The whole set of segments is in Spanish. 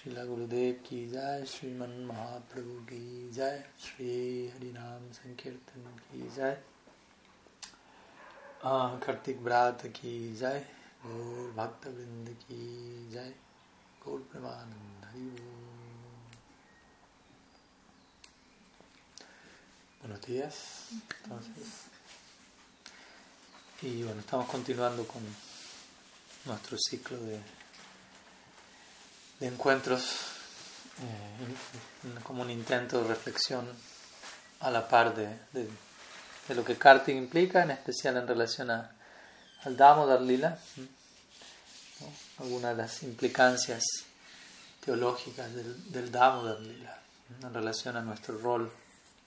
शिला गुरुदेव की जय श्रीमन महाप्रभु की जय श्री हरिनाम संकीर्तन की जय कार्तिक ब्रात की जय गौर भक्तवृंद की जय गौर प्रमानंद Hari Buenos. Entonces, y bueno, estamos continuando con nuestro ciclo de de encuentros eh, como un intento de reflexión a la par de, de, lo que karting implica, en especial en relación a, al Damodar Lila, algunas de las implicancias teológicas del, del Damodar en relación a nuestro rol,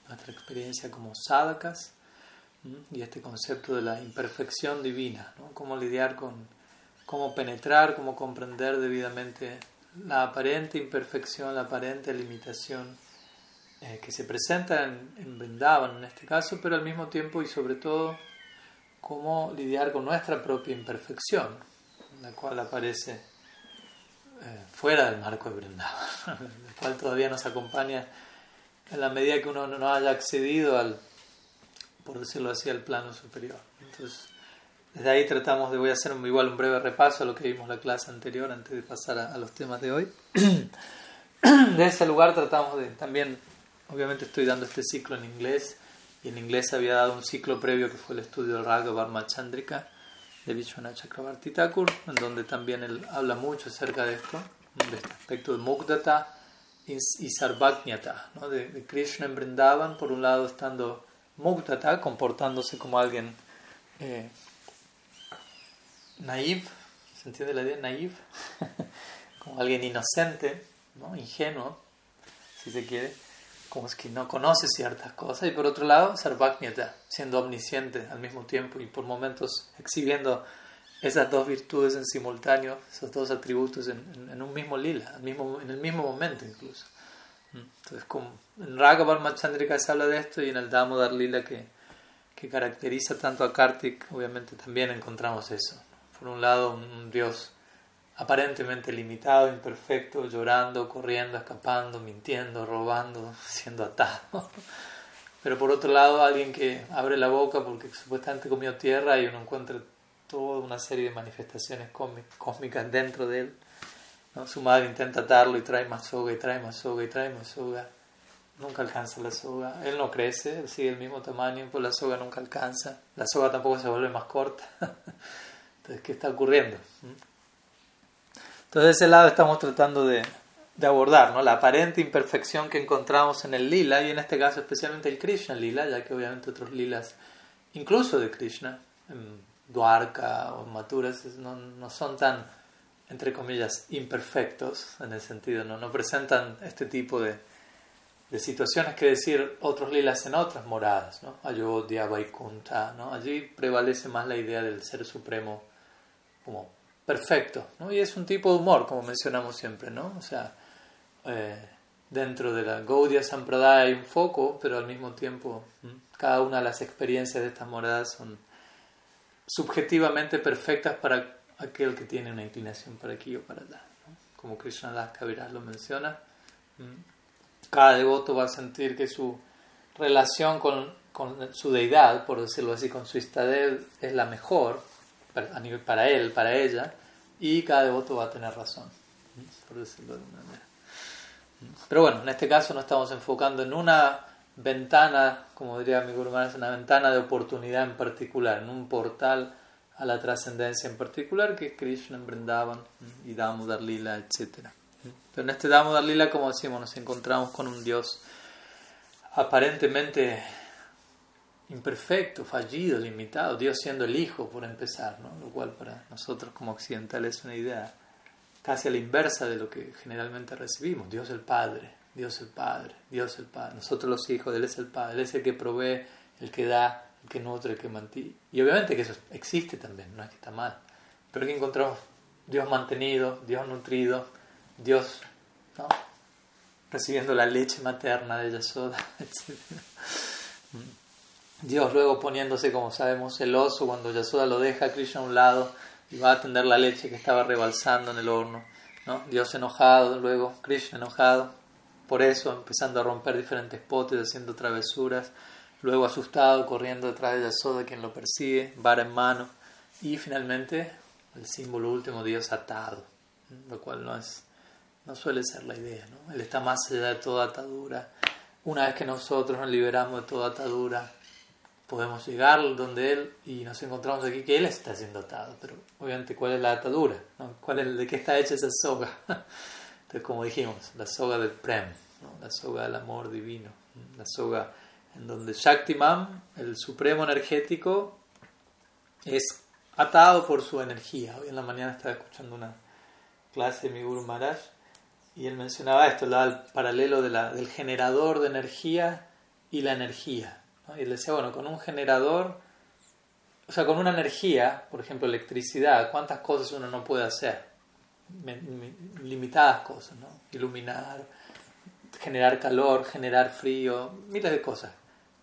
nuestra experiencia como sadhakas y este concepto de la imperfección divina, ¿no? cómo lidiar con, cómo penetrar, cómo comprender debidamente la aparente imperfección, la aparente limitación eh, que se presenta en, en Vrindavan en este caso, pero al mismo tiempo y sobre todo cómo lidiar con nuestra propia imperfección, la cual aparece eh, fuera del marco de Vrindavan, la cual todavía nos acompaña en la medida que uno no haya accedido al por decirlo así, al plano superior. Entonces, desde ahí tratamos de, voy a hacer igual un breve repaso a lo que vimos en la clase anterior antes de pasar a, los temas de hoy. de ese lugar tratamos de, también, obviamente estoy dando este ciclo en inglés, y en inglés había dado un ciclo previo que fue el estudio del Raga Varma Chandrika de Vishwanath Chakravarti Thakur, en donde también él habla mucho acerca de esto, de este aspecto de Mugdata y Sarvajñata, ¿no? de, de Krishna en Vrindavan, por un lado estando Muktata, comportándose como alguien eh, naive, ¿se entiende la idea? Naive, como alguien inocente, ¿no? ingenuo, si se quiere, como es que no conoce ciertas cosas, y por otro lado, Sarvajñata, siendo omnisciente al mismo tiempo y por momentos exhibiendo esas dos virtudes en simultáneo, esos dos atributos en, en, un mismo lila, mismo, en el mismo momento incluso. Entonces, como en Raghavar Chandrika se habla de esto y en el Damodar Lila que, que caracteriza tanto a Kartik, obviamente también encontramos eso. Por un lado, un Dios aparentemente limitado, imperfecto, llorando, corriendo, escapando, mintiendo, robando, siendo atado. Pero por otro lado, alguien que abre la boca porque supuestamente comió tierra y uno encuentra toda una serie de manifestaciones cósmicas dentro de él. Su madre intenta atarlo y trae más soga y trae más soga y trae más soga. Nunca alcanza la soga. Él no crece, él sigue el mismo tamaño, pues la soga nunca alcanza. La soga tampoco se vuelve más corta. Entonces, ¿qué está ocurriendo? Entonces, de ese lado estamos tratando de, de abordar ¿no? la aparente imperfección que encontramos en el lila y en este caso especialmente el Krishna lila, ya que obviamente otros lilas, incluso de Krishna, en Dwarka o en Maturas, no, no son tan entre comillas, imperfectos, en el sentido, no, no presentan este tipo de, de situaciones que decir otros lilas en otras moradas. Ayodhya, Vaikunta, ¿no? Allí prevalece más la idea del ser supremo como perfecto, ¿no? Y es un tipo de humor, como mencionamos siempre, ¿no? O sea, eh, dentro de la Gaudiya Sampradaya hay un foco, pero al mismo tiempo cada una de las experiencias de estas moradas son subjetivamente perfectas para aquel que tiene una inclinación para aquí o para allá. Como Krishna Das Kaviraj lo menciona, cada devoto va a sentir que su relación con, con su deidad, por decirlo así, con su Istadev, es la mejor para, para él, para ella, y cada devoto va a tener razón, por decirlo de una manera. Pero bueno, en este caso nos estamos enfocando en una ventana, como diría mi Guru Maharaj, una ventana de oportunidad en particular, en un portal a la trascendencia en particular, que es Krishna en Vrindavan y Damodar Lila, etc. Pero en este Damodar Lila, como decimos, nos encontramos con un Dios aparentemente imperfecto, fallido, limitado, Dios siendo el Hijo, por empezar, ¿no? lo cual para nosotros como occidentales es una idea casi a la inversa de lo que generalmente recibimos, Dios el Padre, Dios el Padre, Dios el Padre, nosotros los hijos, Él es el Padre, Él es el que provee, el que da, el que nutre, el que mantiene. Y obviamente que eso existe también, no es que está mal. Pero aquí encontramos Dios mantenido, Dios nutrido, Dios ¿no? recibiendo la leche materna de Yasoda, etc. Dios luego poniéndose, como sabemos, celoso cuando Yasoda lo deja a Krishna a un lado y va a atender la leche que estaba rebalsando en el horno. ¿no? Dios enojado, luego Krishna enojado, por eso empezando a romper diferentes potes, haciendo travesuras, luego asustado, corriendo detrás de Yasoda, quien lo persigue, vara en mano, y finalmente el símbolo último, Dios atado, lo cual no, es, no suele ser la idea, ¿no? Él está más allá de toda atadura. Una vez que nosotros nos liberamos de toda atadura, podemos llegar donde Él y nos encontramos aquí que Él está siendo atado. Pero obviamente, ¿cuál es la atadura? ¿Cuál es, ¿De qué está hecha esa soga? Entonces, como dijimos, la soga del Prem, la soga del amor divino, la soga en donde Shaktiman, el supremo energético, es atado por su energía. Hoy en la mañana estaba escuchando una clase de mi Guru Maharaj y él mencionaba esto, el paralelo de la, del generador de energía y la energía. Y él decía, bueno, con un generador, o sea, con una energía, por ejemplo, electricidad, ¿cuántas cosas uno no puede hacer? Limitadas cosas, ¿no? Iluminar, generar calor, generar frío, miles de cosas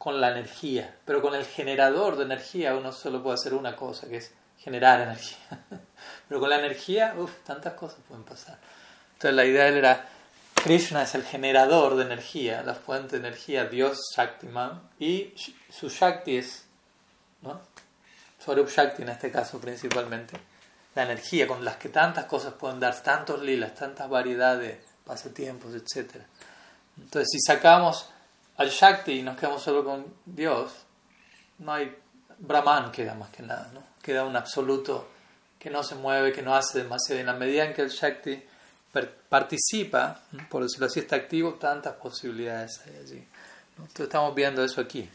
con la energía. Pero con el generador de energía uno solo puede hacer una cosa, que es generar energía. Pero con la energía, uff, tantas cosas pueden pasar. Entonces la idea era, Krishna es el generador de energía, la fuente de energía, Dios Shaktiman, y su Shakti es, ¿no? Swarup Shakti en este caso principalmente, la energía con las que tantas cosas pueden dar, tantos lilas, tantas variedades, pasatiempos, etc. Entonces si sacamos al Shakti y nos quedamos solo con Dios, no hay Brahman queda más que nada, ¿no? Queda un absoluto que no se mueve, que no hace demasiado. En la medida en que el Shakti participa, por decirlo así, está activo, tantas posibilidades hay allí. Entonces estamos viendo eso aquí.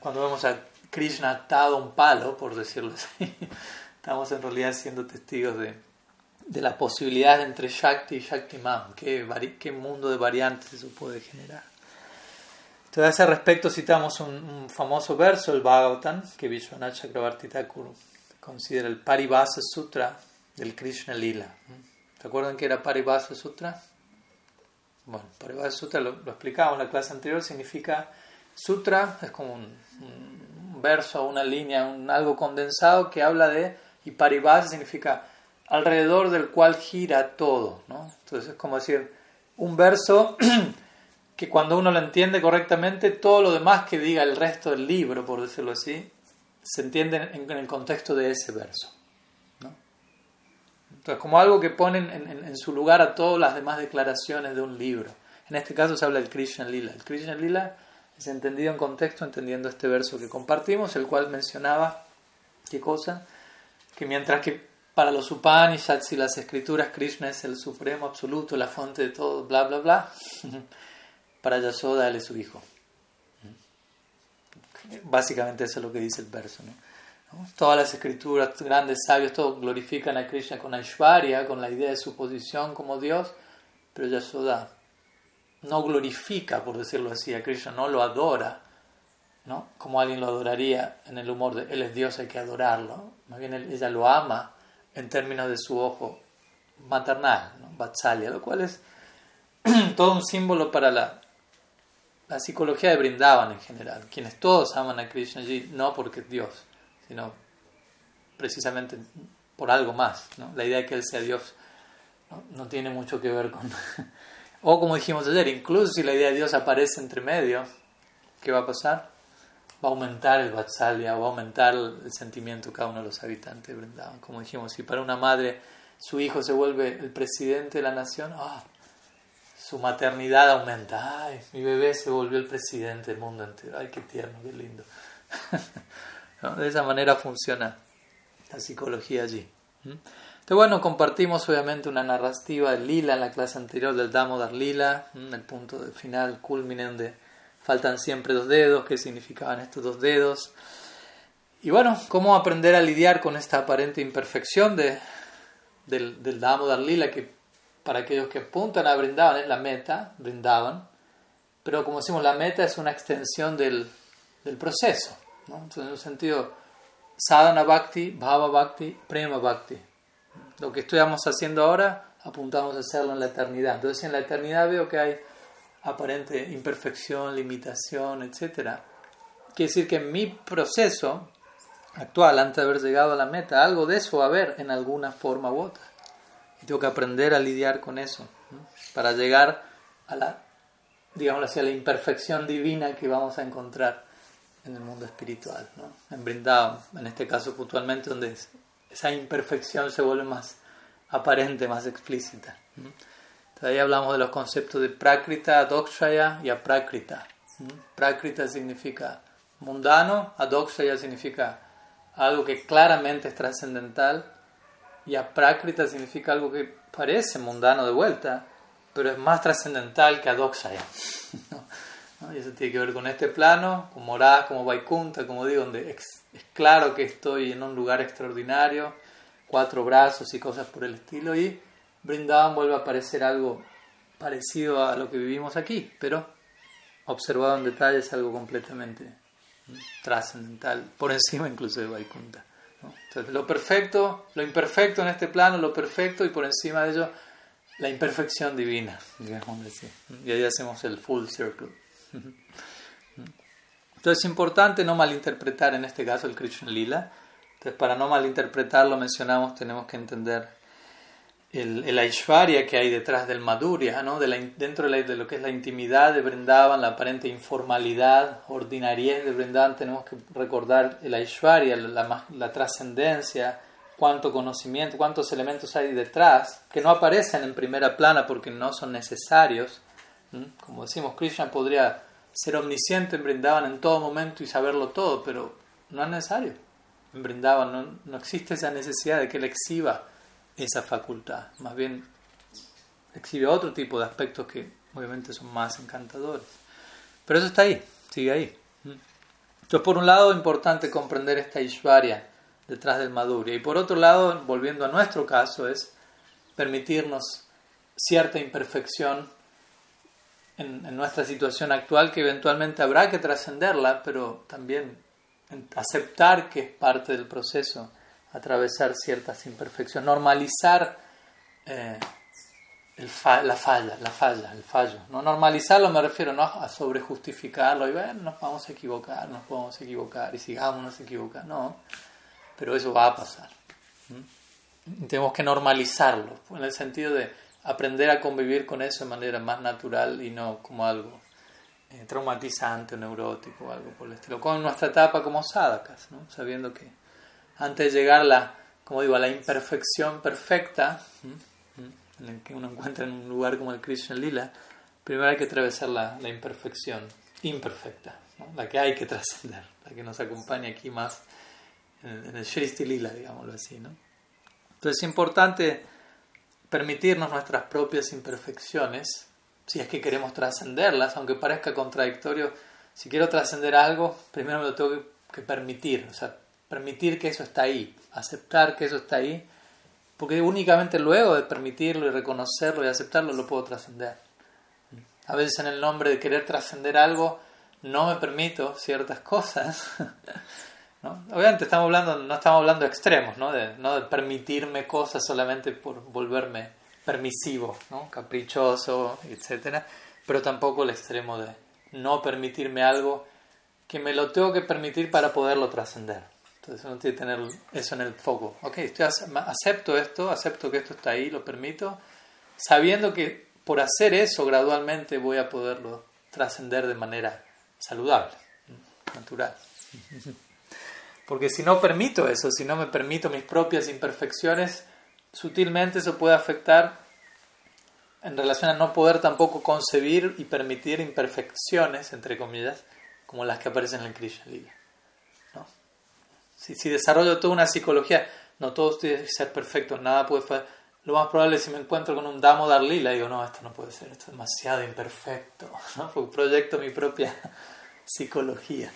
cuando vemos a Krishna atado a un palo, por decirlo así, estamos en realidad siendo testigos de, de la posibilidad entre Shakti y Shaktiman, qué, qué mundo de variantes eso puede generar. Entonces, a ese respecto citamos un, famoso verso, el Bhagavatam, que Vishwanath Chakrabarti Thakur considera el Paribhasa Sutra del Krishna Lila. ¿Se acuerdan que era Paribhasa Sutra? Bueno, Paribhasa Sutra lo, lo explicamos en la clase anterior, significa Sutra, es como un, verso, una línea, algo condensado que habla de, y Paribhasa significa alrededor del cual gira todo, ¿no? Entonces es como decir, un verso que cuando uno lo entiende correctamente, todo lo demás que diga el resto del libro, por decirlo así, se entiende en, el contexto de ese verso. ¿No? Entonces, como algo que pone en, su lugar a todas las demás declaraciones de un libro. En este caso se habla del Krishna Lila. El Krishna Lila es entendido en contexto, entendiendo este verso que compartimos, el cual mencionaba, ¿qué cosa? Que mientras que para los Upanishads y las escrituras Krishna es el supremo absoluto, la fuente de todo, bla, bla, bla. para Yasoda él es su hijo. Básicamente eso es lo que dice el verso. Todas las escrituras, grandes sabios, todos glorifican a Krishna con Aishwarya, con la idea de su posición como Dios, pero Yasoda no glorifica, por decirlo así, a Krishna, no lo adora, ¿no? como alguien lo adoraría en el humor de Él es Dios, hay que adorarlo. Más bien ella lo ama en términos de su ojo maternal, ¿no? Vatsalya, lo cual es todo un símbolo para la la psicología de Brindavan en general, quienes todos aman a Krishna no porque es Dios, sino precisamente por algo más. La idea de que Él sea Dios no, tiene mucho que ver con... o como dijimos ayer, incluso si la idea de Dios aparece entre medio, ¿qué va a pasar? Va a aumentar el Vatsalya, va a aumentar el sentimiento de cada uno de los habitantes de. Como dijimos, si para una madre su hijo se vuelve el presidente de la nación, ¡ah! su maternidad aumenta. Ay, mi bebé se volvió el presidente del mundo entero. Ay, qué tierno, qué lindo. De esa manera funciona la psicología allí. Entonces, bueno, compartimos obviamente una narrativa de Lila en la clase anterior del Damodar Lila, el punto de final culmine donde faltan siempre dos dedos, qué significaban estos dos dedos. Y bueno, cómo aprender a lidiar con esta aparente imperfección de, del, del Damodar Lila que para aquellos que apuntan a Brindavan es la meta, brindaban, pero como decimos, la meta es una extensión del, del proceso. ¿No? Entonces, en un sentido, sadhana bhakti, bhava bhakti, prema bhakti. Lo que estamos haciendo ahora, apuntamos a hacerlo en la eternidad. Entonces, en la eternidad veo que hay aparente imperfección, limitación, etc. Quiere decir que en mi proceso actual, antes de haber llegado a la meta, algo de eso va a haber en alguna forma u otra. tengo que aprender a lidiar con eso para llegar a la, digamos así, a la imperfección divina que vamos a encontrar en el mundo espiritual, ¿no? en Brindavan, en este caso puntualmente, donde esa imperfección se vuelve más aparente, más explícita. Entonces ahí hablamos de los conceptos de Prakrita, Adokshaya y Aprakrita. Prakrita significa mundano, Adokshaya significa algo que claramente es trascendental y Aprakrita significa algo que parece mundano de vuelta, pero es más trascendental que Adokshaya. Y eso tiene que ver con este plano, como Morada, como Vaikunta, como digo, donde es, claro que estoy en un lugar extraordinario, cuatro brazos y cosas por el estilo, y Brindavan vuelve a aparecer algo parecido a lo que vivimos aquí, pero observado en detalle es algo completamente trascendental, por encima incluso de Vaikunta. Entonces, lo perfecto, lo imperfecto en este plano, lo perfecto y por encima de ello, la imperfección divina, digamos decir. Y ahí hacemos el full circle. Entonces es importante no malinterpretar en este caso el Krishna Lila. Entonces para no malinterpretarlo mencionamos tenemos que entender el, el Aishwarya que hay detrás del Madhurya, ¿no? de la, dentro de, de, lo que es la intimidad de Vrindavan, la aparente informalidad, ordinariedad de Vrindavan, tenemos que recordar el Aishwarya, la, la trascendencia, cuánto conocimiento, cuántos elementos hay detrás, que no aparecen en primera plana porque no son necesarios. Como decimos, Krishna podría ser omnisciente en Brindavan en todo momento y saberlo todo, pero no es necesario. En Brindavan no, no existe esa necesidad de que él exhiba esa facultad. Más bien exhibe otro tipo de aspectos que obviamente son más encantadores. Pero eso está ahí, sigue ahí. Entonces, por un lado, es importante comprender esta Ishvarya detrás del Madhurya. Y por otro lado, volviendo a nuestro caso, es permitirnos cierta imperfección en, nuestra situación actual que eventualmente habrá que trascenderla, pero también aceptar que es parte del proceso atravesar ciertas imperfecciones, normalizar eh, la falla, la falla, el fallo. ¿no? Normalizarlo me refiero no a sobrejustificarlo y bueno, nos vamos a equivocar, nos podemos equivocar y sigamos nos equivocar, no, pero eso va a pasar. Tenemos que normalizarlo, en el sentido de aprender a convivir con eso de manera más natural y no como algo eh, traumatizante o neurótico o algo por el estilo, como en nuestra etapa como sadakas, ¿no? sabiendo que antes de llegar la, como digo, a la imperfección perfecta, en el que uno encuentra en un lugar como el Krishna Lila, primero hay que atravesar la, imperfección imperfecta, la que hay que trascender, la que nos acompaña aquí más en, el Shristi Lila, digámoslo así. Entonces es importante permitirnos nuestras propias imperfecciones, si es que queremos trascenderlas, aunque parezca contradictorio, si quiero trascender algo, primero me lo tengo que, permitir, o sea, permitir que eso está ahí, aceptar que eso está ahí, porque únicamente luego de permitirlo y reconocerlo y aceptarlo lo puedo trascender. A veces en el nombre de querer trascender algo no me permito ciertas cosas. ¿no? Obviamente estamos hablando, no estamos hablando de extremos, ¿no? De, permitirme cosas solamente por volverme permisivo, caprichoso, etc. Pero tampoco el extremo de no permitirme algo que me lo tengo que permitir para poderlo trascender. Entonces uno tiene que tener eso en el foco. Ok, acepto esto, acepto que esto está ahí, lo permito, sabiendo que por hacer eso gradualmente voy a poderlo trascender de manera saludable, natural. Porque si no permito eso, si no me permito mis propias imperfecciones, sutilmente eso puede afectar en relación a no poder tampoco concebir y permitir imperfecciones, entre comillas, como las que aparecen en el Krishna Lila. Si, si desarrollo toda una psicología, no todos tienen que ser perfectos, nada puede Lo más probable es si me encuentro con un Damo Darlila, digo, no, esto no puede ser, esto es demasiado imperfecto. ¿no? Proyecto mi propia psicología.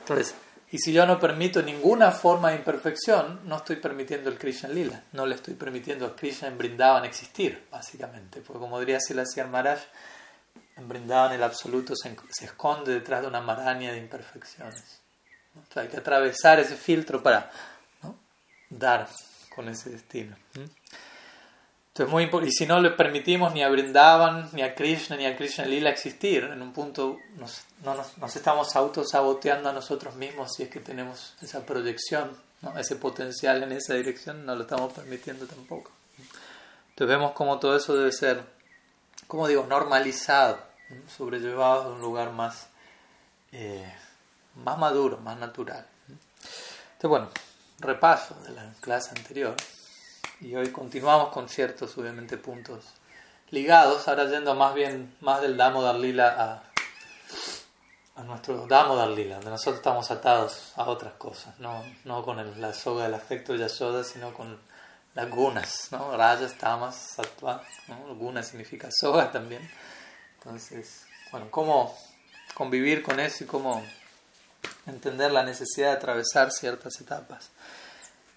Entonces, y si yo no permito ninguna forma de imperfección, no estoy permitiendo el Krishna Lila, no le estoy permitiendo al Krishna en Brindavan existir, básicamente. Porque como diría Silasya Maharaj, en Brindavan el absoluto se, se esconde detrás de una maraña de imperfecciones. Hay que atravesar ese filtro para dar con ese destino. Entonces, muy y si no le permitimos ni a Brindavan, ni a Krishna, ni a Krishna Lila existir, en un punto nos, no nos, nos estamos autosaboteando a nosotros mismos si es que tenemos esa proyección, ese potencial en esa dirección, no lo estamos permitiendo tampoco. Entonces vemos cómo todo eso debe ser, como digo, normalizado, sobrellevado a un lugar más, eh, más maduro, más natural. Entonces, bueno, repaso de la clase anterior. Y hoy continuamos con ciertos, obviamente, puntos ligados, ahora yendo más bien más del Damodar Lila a, a nuestro Damodar Lila, donde nosotros estamos atados a otras cosas, no, no con el, la soga del afecto Yashoda, sino con las gunas, ¿no? Rajas, tamas, sattva, ¿no? Guna significa soga también. Entonces, bueno, cómo convivir con eso y cómo entender la necesidad de atravesar ciertas etapas.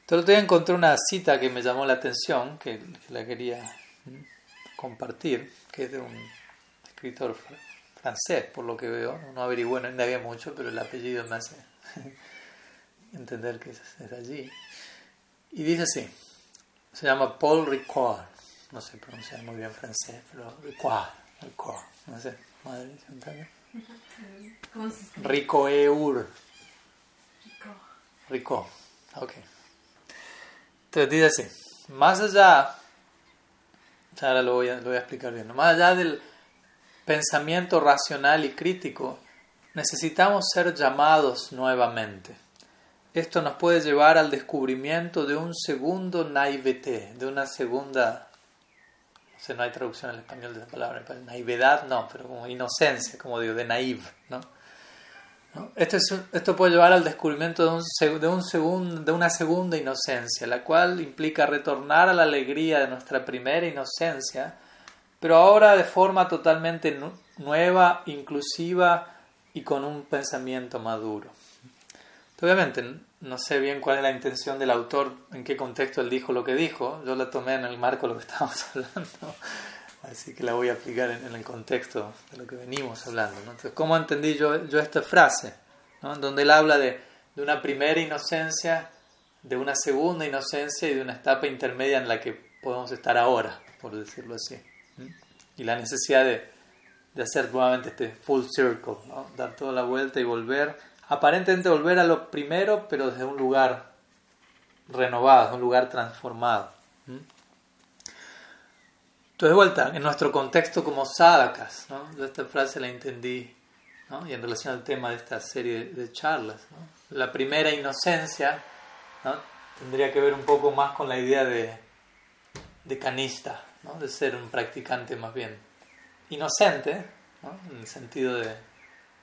Entonces, día encontré una cita que me llamó la atención, que, la quería compartir, que es de un escritor francés, por lo que veo. No averigué, no indagué mucho, pero el apellido me hace entender que es, es allí. Y dice así, se llama Paul Ricard, no sé pronunciar muy bien francés, pero Ricard, Ricard, no sé, madre. Ricoeur. Rico. Rico, ok. Entonces dice así, más allá, ahora lo voy, a, lo voy a explicar bien, más allá del pensamiento racional y crítico, necesitamos ser llamados nuevamente esto nos puede llevar al descubrimiento de un segundo naivete, de una segunda, no sé, no hay traducción al español de la palabra, naivedad no, pero como inocencia, como digo, de naive, ¿no? Esto, es, esto puede llevar al descubrimiento de, un, de, un segundo, de una segunda inocencia, la cual implica retornar a la alegría de nuestra primera inocencia, pero ahora de forma totalmente nueva, inclusiva y con un pensamiento maduro. Obviamente, no sé bien cuál es la intención del autor, en qué contexto él dijo lo que dijo. Yo la tomé en el marco de lo que estábamos hablando, así que la voy a aplicar en, el contexto de lo que venimos hablando. Entonces, ¿cómo entendí yo, yo esta frase? ¿no? Donde él habla de, de, una primera inocencia, de una segunda inocencia y de una etapa intermedia en la que podemos estar ahora, por decirlo así. Y la necesidad de, de hacer nuevamente este full circle, ¿no? dar toda la vuelta y volver aparentemente volver a lo primero, pero desde un lugar renovado, desde un lugar transformado. ¿Mm? Entonces, de vuelta, en nuestro contexto como sadakas, ¿no? Esta frase la entendí, ¿no? y en relación al tema de esta serie de charlas, ¿no? la primera inocencia ¿no? tendría que ver un poco más con la idea de, de canista, de ser un practicante más bien inocente, ¿no? en el sentido de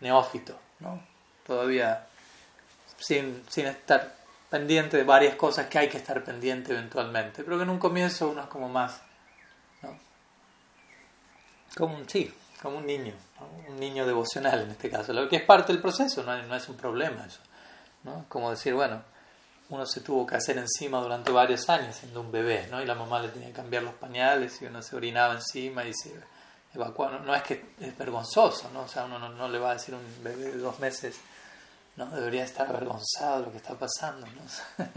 neófito, ¿no? todavía sin, sin estar pendiente de varias cosas que hay que estar pendiente eventualmente, pero que en un comienzo uno es como más. Como un, sí, como un niño, un niño devocional en este caso, lo que es parte del proceso, no, no es un problema eso, ¿no? Como decir, bueno, uno se tuvo que hacer encima durante varios años siendo un bebé, ¿no? Y la mamá le tenía que cambiar los pañales y uno se orinaba encima y se evacuaba. No, es que es vergonzoso, ¿no? O sea, uno no, no le va a decir a un bebé de dos meses, no debería estar avergonzado de lo que está pasando, ¿no?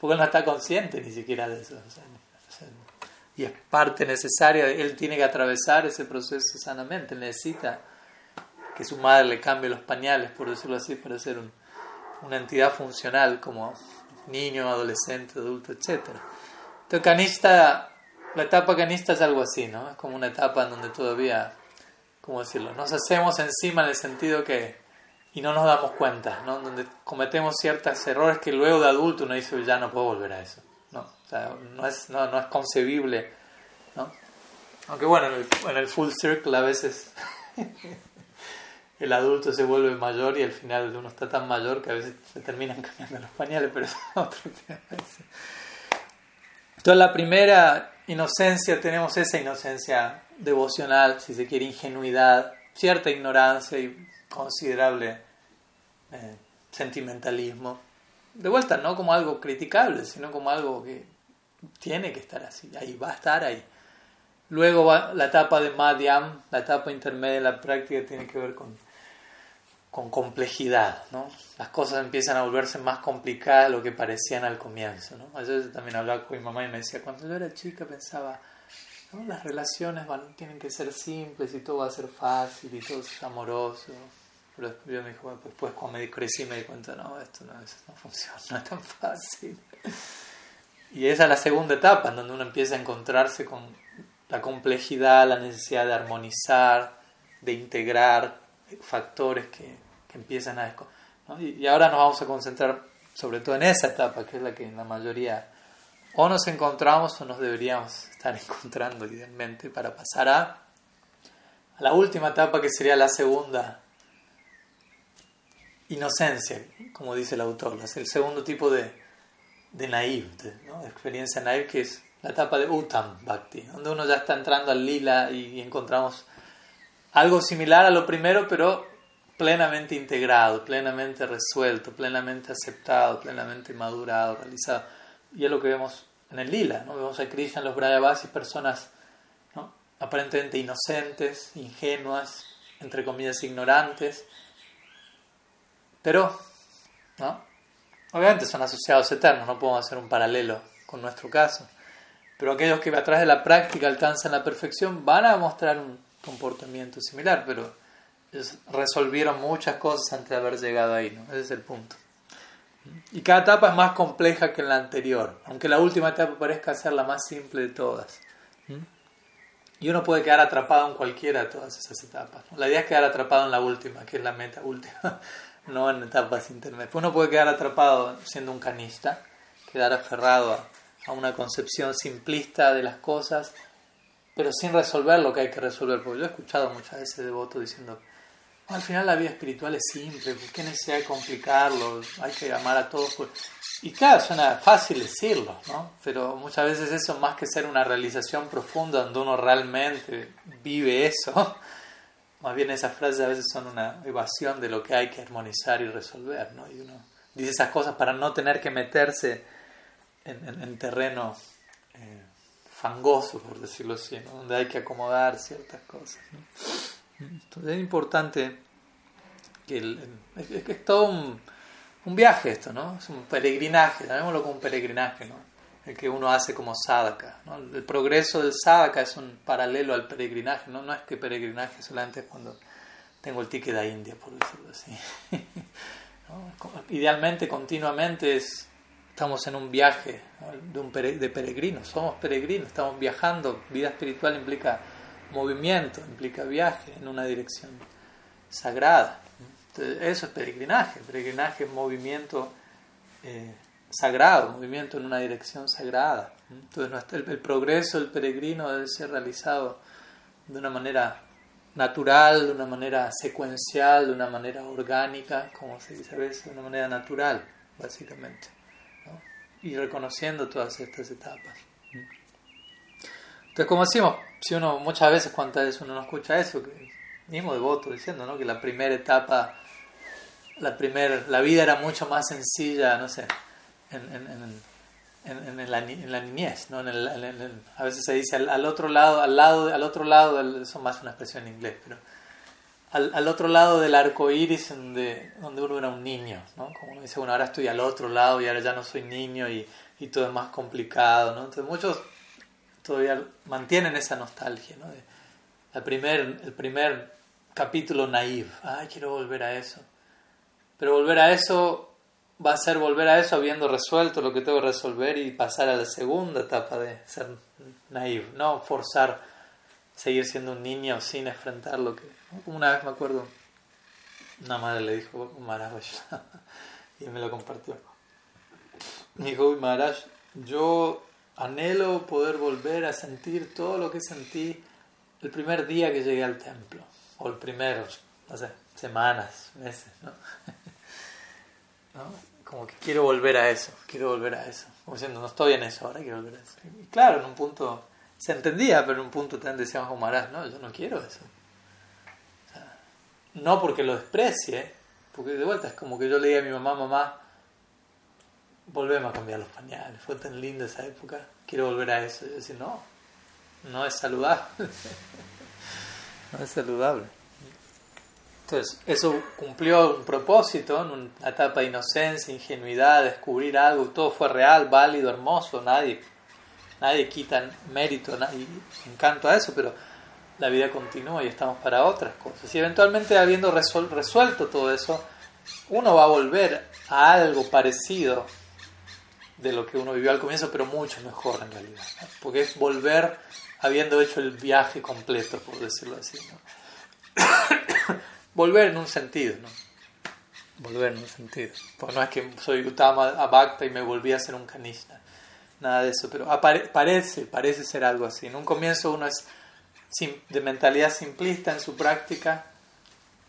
porque no está consciente ni siquiera de eso. Y es parte necesaria, él tiene que atravesar ese proceso sanamente, necesita que su madre le cambie los pañales, por decirlo así, para ser una entidad funcional como niño, adolescente, adulto, etc. Entonces, la etapa canista es algo así, ¿no? Es como una etapa en donde todavía, ¿cómo decirlo? Nos hacemos encima en el sentido que y no nos damos cuenta, ¿no? Donde cometemos ciertos errores que luego de adulto uno dice, ya no puedo volver a eso. No es, no, no es concebible, ¿no? Aunque bueno, en el, full circle a veces el adulto se vuelve mayor y al final uno está tan mayor que a veces se terminan cambiando los pañales, pero es otro tema. Entonces la primera inocencia, tenemos esa inocencia devocional, si se quiere, ingenuidad, cierta ignorancia y considerable eh, sentimentalismo. De vuelta, no como algo criticable, sino como algo que tiene que estar así, ahí va a estar ahí. Luego va la etapa de Madhyam, la etapa intermedia de la práctica tiene que ver con, con complejidad, ¿no? Las cosas empiezan a volverse más complicadas de lo que parecían al comienzo, ¿no? Ayer también hablaba con mi mamá y me decía, cuando yo era chica pensaba, las relaciones van, tienen que ser simples y todo va a ser fácil y todo es amoroso. Pero después me dijo, después cuando crecí me di cuenta, no, esto no, no funciona, tan fácil. Y esa es la segunda etapa, en donde uno empieza a encontrarse con la complejidad, la necesidad de armonizar, de integrar factores que, que empiezan a... y ahora nos vamos a concentrar sobre todo en esa etapa, que es la que en la mayoría o nos encontramos o nos deberíamos estar encontrando idealmente para pasar a, a la última etapa que sería la segunda inocencia, como dice el autor, es el segundo tipo de, de naive, ¿no? de experiencia naive, que es la etapa de Uttam Bhakti, donde uno ya está entrando al lila y, encontramos algo similar a lo primero, pero plenamente integrado, plenamente resuelto, plenamente aceptado, plenamente madurado, realizado. Y es lo que vemos en el lila, ¿no? Vemos a Krishna en los Brayavasis, personas ¿no? aparentemente inocentes, ingenuas, entre comillas ignorantes, pero, ¿no? Obviamente son asociados eternos, no podemos hacer un paralelo con nuestro caso. Pero aquellos que a través de la práctica alcanzan la perfección van a mostrar un comportamiento similar, pero resolvieron muchas cosas antes de haber llegado ahí, ¿no? Ese es el punto. Y cada etapa es más compleja que la anterior, aunque la última etapa parezca ser la más simple de todas. Y uno puede quedar atrapado en cualquiera de todas esas etapas. La idea es quedar atrapado en la última, que es la meta última, no en etapas intermedias. Uno puede quedar atrapado siendo un canista, quedar aferrado a, una concepción simplista de las cosas, pero sin resolver lo que hay que resolver. Porque yo he escuchado muchas veces devotos diciendo, al final la vida espiritual es simple, ¿por qué necesidad de complicarlo? Hay que amar a todos. Y claro, suena fácil decirlo, ¿no? Pero muchas veces eso, más que ser una realización profunda donde uno realmente vive eso, más bien esas frases a veces son una evasión de lo que hay que armonizar y resolver, ¿no? Y uno dice esas cosas para no tener que meterse en, terreno eh, fangoso, por decirlo así, ¿no? donde hay que acomodar ciertas cosas. Entonces es importante que es, todo un, un, viaje esto, ¿no? Es un peregrinaje, llamémoslo como un peregrinaje, ¿no? El que uno hace como sadhaka, ¿no? El progreso del sadhaka es un paralelo al peregrinaje, ¿no? No es que peregrinaje solamente es cuando tengo el ticket a India, por decirlo así. Idealmente, continuamente es, estamos en un viaje de, un de peregrinos, somos peregrinos, estamos viajando, vida espiritual implica movimiento, implica viaje en una dirección sagrada. eso es peregrinaje. Peregrinaje es movimiento eh, sagrado, movimiento en una dirección sagrada. Entonces el, el, progreso del peregrino debe ser realizado de una manera natural, de una manera secuencial, de una manera orgánica, como se dice a veces, de una manera natural, básicamente. Y reconociendo todas estas etapas. Entonces, como decimos, si uno muchas veces, cuántas veces uno no escucha eso, que, mismo devoto diciendo, ¿no? Que la primera etapa, la primer, la vida era mucho más sencilla, no sé, en, en, en, en la, la, niñez, ¿no? a veces se dice al, otro lado, al lado, al otro lado, eso más una expresión en inglés, pero al, al, otro lado del arco iris donde, donde uno era un niño, ¿no? Como uno dice, bueno, ahora estoy al otro lado y ahora ya no soy niño y, y todo es más complicado, ¿no? Entonces muchos todavía mantienen esa nostalgia, ¿no? el, primer, el primer capítulo naive, ay, quiero volver a eso. Pero volver a eso va a ser volver a eso habiendo resuelto lo que tengo que resolver y pasar a la segunda etapa de ser naive, no forzar seguir siendo un niño sin enfrentar lo que... Una vez me acuerdo, una madre le dijo Maharaj y me lo compartió. Me dijo, Maharaj, yo anhelo poder volver a sentir todo lo que sentí el primer día que llegué al templo, o el primero, no sé, semanas, meses, ¿no? Como que quiero volver a eso, quiero volver a eso. Como diciendo, no estoy en eso, ahora quiero volver a eso. Y claro, en un punto se entendía, pero en un punto también decíamos como no, yo no quiero eso. no porque lo desprecie, porque de vuelta es como que yo le diga a mi mamá, mamá, volvemos a cambiar los pañales, fue tan linda esa época, quiero volver a eso. Y decir, no, no es saludable. no es saludable. Entonces, eso cumplió un propósito, en una etapa de inocencia, ingenuidad, descubrir algo, todo fue real, válido, hermoso, nadie, nadie quita mérito, nadie encanto a eso, pero la vida continúa y estamos para otras cosas. Y eventualmente, habiendo resuelto todo eso, uno va a volver a algo parecido de lo que uno vivió al comienzo, pero mucho mejor en realidad. Porque es volver habiendo hecho el viaje completo, por decirlo así. Volver en un sentido, ¿no? Volver en un sentido. Porque no es que soy Utama Bhakta y me volví a ser un Kanishna. Nada de eso, pero parece, parece ser algo así. En un comienzo uno es de mentalidad simplista en su práctica,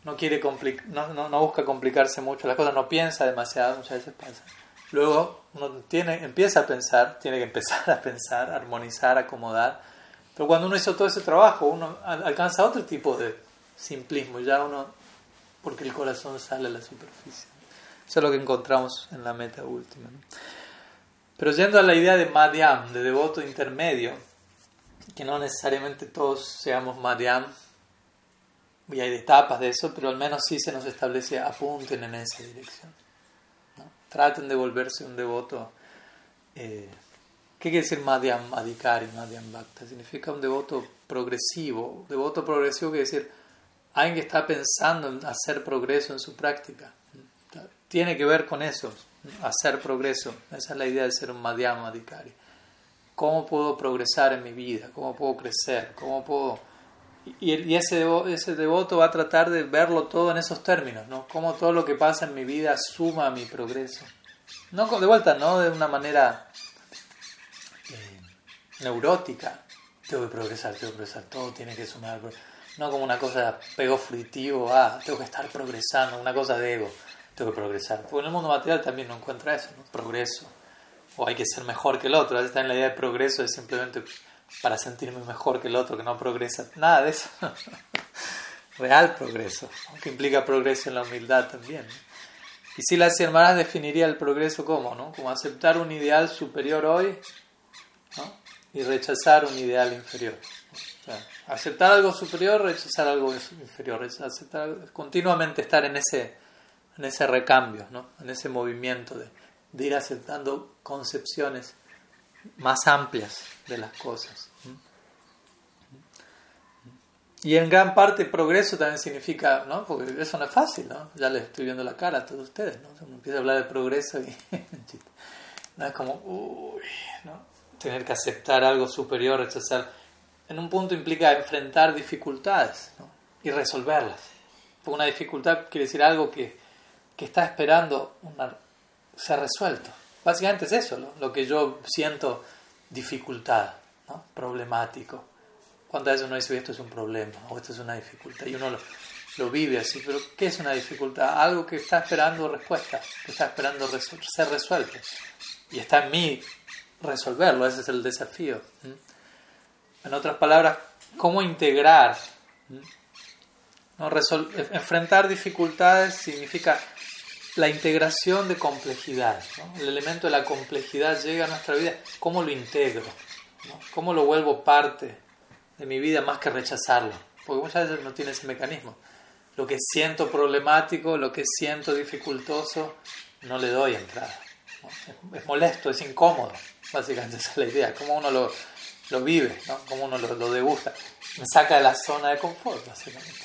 no, quiere no, no, no busca complicarse mucho las cosas, no piensa demasiado, muchas veces pasa. Luego uno tiene, empieza a pensar, tiene que empezar a pensar, armonizar, acomodar. Pero cuando uno hizo todo ese trabajo, uno alcanza otro tipo de simplismo, ya uno, porque el corazón sale a la superficie. Eso es lo que encontramos en la meta última. Pero yendo a la idea de madhyam, de devoto intermedio, que no necesariamente todos seamos madhyam, y hay etapas de eso, pero al menos sí se nos establece apunten en esa dirección. Traten de volverse un devoto. Eh, ¿Qué quiere decir Madhyam Adhikari, Madhyam Bhakta? Significa un devoto progresivo. Devoto progresivo quiere decir alguien que está pensando en hacer progreso en su práctica. Tiene que ver con eso, hacer progreso. Esa es la idea de ser un Madhyam Adhikari. ¿Cómo puedo progresar en mi vida? ¿Cómo puedo crecer? ¿Cómo puedo y, ese, devoto, ese devoto va a tratar de verlo todo en esos términos, ¿no? Cómo todo lo que pasa en mi vida suma a mi progreso. No de vuelta, no de una manera eh, neurótica. Tengo que progresar, tengo que progresar, todo tiene que sumar. No como una cosa de apego fruitivo, ah, tengo que estar progresando, una cosa de ego, tengo que progresar. Porque en el mundo material también no encuentra eso, ¿no? Progreso. O hay que ser mejor que el otro. A veces está la idea de progreso es simplemente para sentirme mejor que el otro que no progresa. Nada de eso. Real progreso, que implica progreso en la humildad también. Y si las hermanas definiría el progreso como, ¿no? Como aceptar un ideal superior hoy y rechazar un ideal inferior. Aceptar algo superior, rechazar algo inferior. Aceptar, continuamente estar en ese, en ese recambio, ¿no? en ese movimiento de, ir aceptando concepciones más amplias de las cosas. Y en gran parte progreso también significa, ¿no? Porque eso no es fácil, ¿no? Ya les estoy viendo la cara a todos ustedes, ¿no? Uno empieza a hablar de progreso y ¿no? es como, uy, ¿no? Tener que aceptar algo superior, rechazar. En un punto implica enfrentar dificultades ¿no? y resolverlas. Porque una dificultad quiere decir algo que, que está esperando una, ser resuelto. Básicamente es eso, lo que yo siento dificultad, ¿no? problemático. ¿Cuántas veces uno dice esto es un problema o esto es una dificultad? Y uno lo, lo, vive así, pero ¿qué es una dificultad? Algo que está esperando respuesta, que está esperando ser resuelto. Y está en mí resolverlo, ese es el desafío. En otras palabras, ¿cómo integrar? ¿No? enfrentar dificultades significa la integración de complejidad. El elemento de la complejidad llega a nuestra vida. ¿Cómo lo integro? ¿Cómo lo vuelvo parte de mi vida más que rechazarlo? Porque muchas veces no tiene ese mecanismo. Lo que siento problemático, lo que siento dificultoso, no le doy entrada. Es, molesto, es incómodo. Básicamente esa es la idea. Cómo uno lo, lo vive, ¿no? cómo uno lo, degusta. Me saca de la zona de confort, básicamente.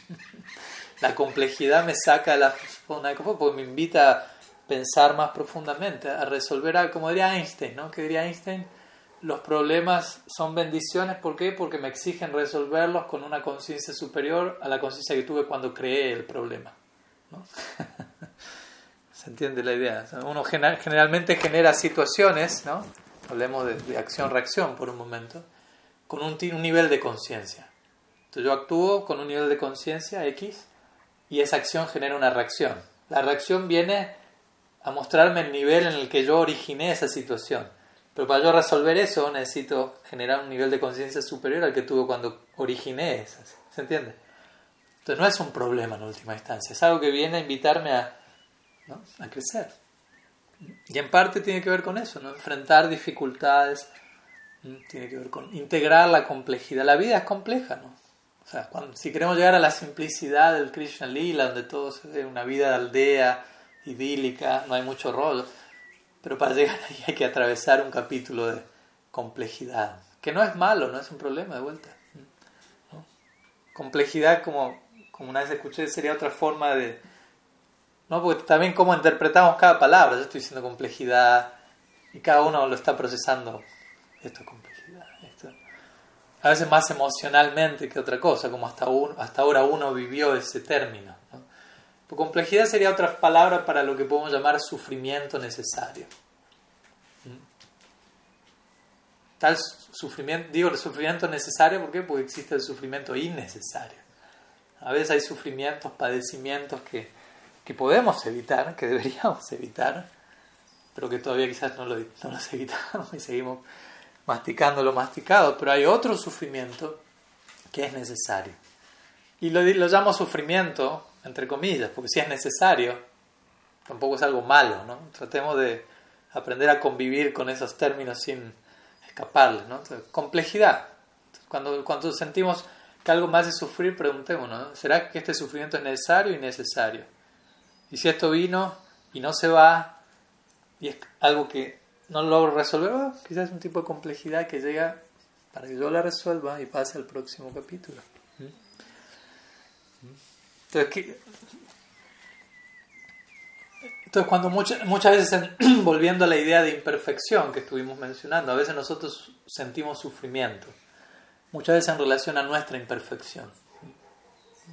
la complejidad me saca de la porque me invita a pensar más profundamente, a resolver como diría Einstein, ¿no? Que diría Einstein, los problemas son bendiciones, ¿por qué? Porque me exigen resolverlos con una conciencia superior a la conciencia que tuve cuando creé el problema. ¿no? ¿Se entiende la idea? uno generalmente genera situaciones, ¿no? Hablemos de, acción-reacción por un momento, con un, nivel de conciencia. Entonces yo actúo con un nivel de conciencia X y esa acción genera una reacción. La reacción viene a mostrarme el nivel en el que yo originé esa situación. Pero para yo resolver eso necesito generar un nivel de conciencia superior al que tuve cuando originé esas. ¿Se entiende? Entonces no es un problema en última instancia, es algo que viene a invitarme a crecer. Y en parte tiene que ver con eso, ¿no? enfrentar dificultades, tiene que ver con integrar la complejidad. La vida es compleja, ¿no? O sea, si queremos llegar a la simplicidad del Krishna Lila, donde todo es una vida de aldea, idílica, no hay mucho rollo, pero para llegar ahí hay que atravesar un capítulo de complejidad, que no es malo, no es un problema de vuelta. Complejidad, como, como una vez escuché, sería otra forma de, ¿no? Porque también cómo interpretamos cada palabra. Yo estoy diciendo complejidad y cada uno lo está procesando. Esto es complejidad. Esto. A veces más emocionalmente que otra cosa, como hasta, hasta ahora uno vivió ese término. ¿no? complejidad sería otra palabra para lo que podemos llamar sufrimiento necesario. ¿Mm? Tal sufrimiento, digo el sufrimiento necesario, ¿por qué? Porque existe el sufrimiento innecesario. A veces hay sufrimientos, padecimientos que, que podemos evitar, que deberíamos evitar, pero que todavía quizás no, lo, no los evitamos y seguimos masticando lo masticado. Pero hay otro sufrimiento que es necesario. Y lo, lo llamo sufrimiento, entre comillas, porque si es necesario, tampoco es algo malo, ¿no? Tratemos de aprender a convivir con esos términos sin escaparles, ¿no? complejidad. Cuando, cuando sentimos que algo más es sufrir, preguntémonos, ¿será que este sufrimiento es necesario y necesario? Y si esto vino y no se va, y es algo que no logro resolver, quizás es un tipo de complejidad que llega para que yo la resuelva y pase al próximo capítulo. Entonces, entonces cuando muchas, muchas veces, volviendo a la idea de imperfección que estuvimos mencionando, a veces nosotros sentimos sufrimiento muchas veces en relación a nuestra imperfección.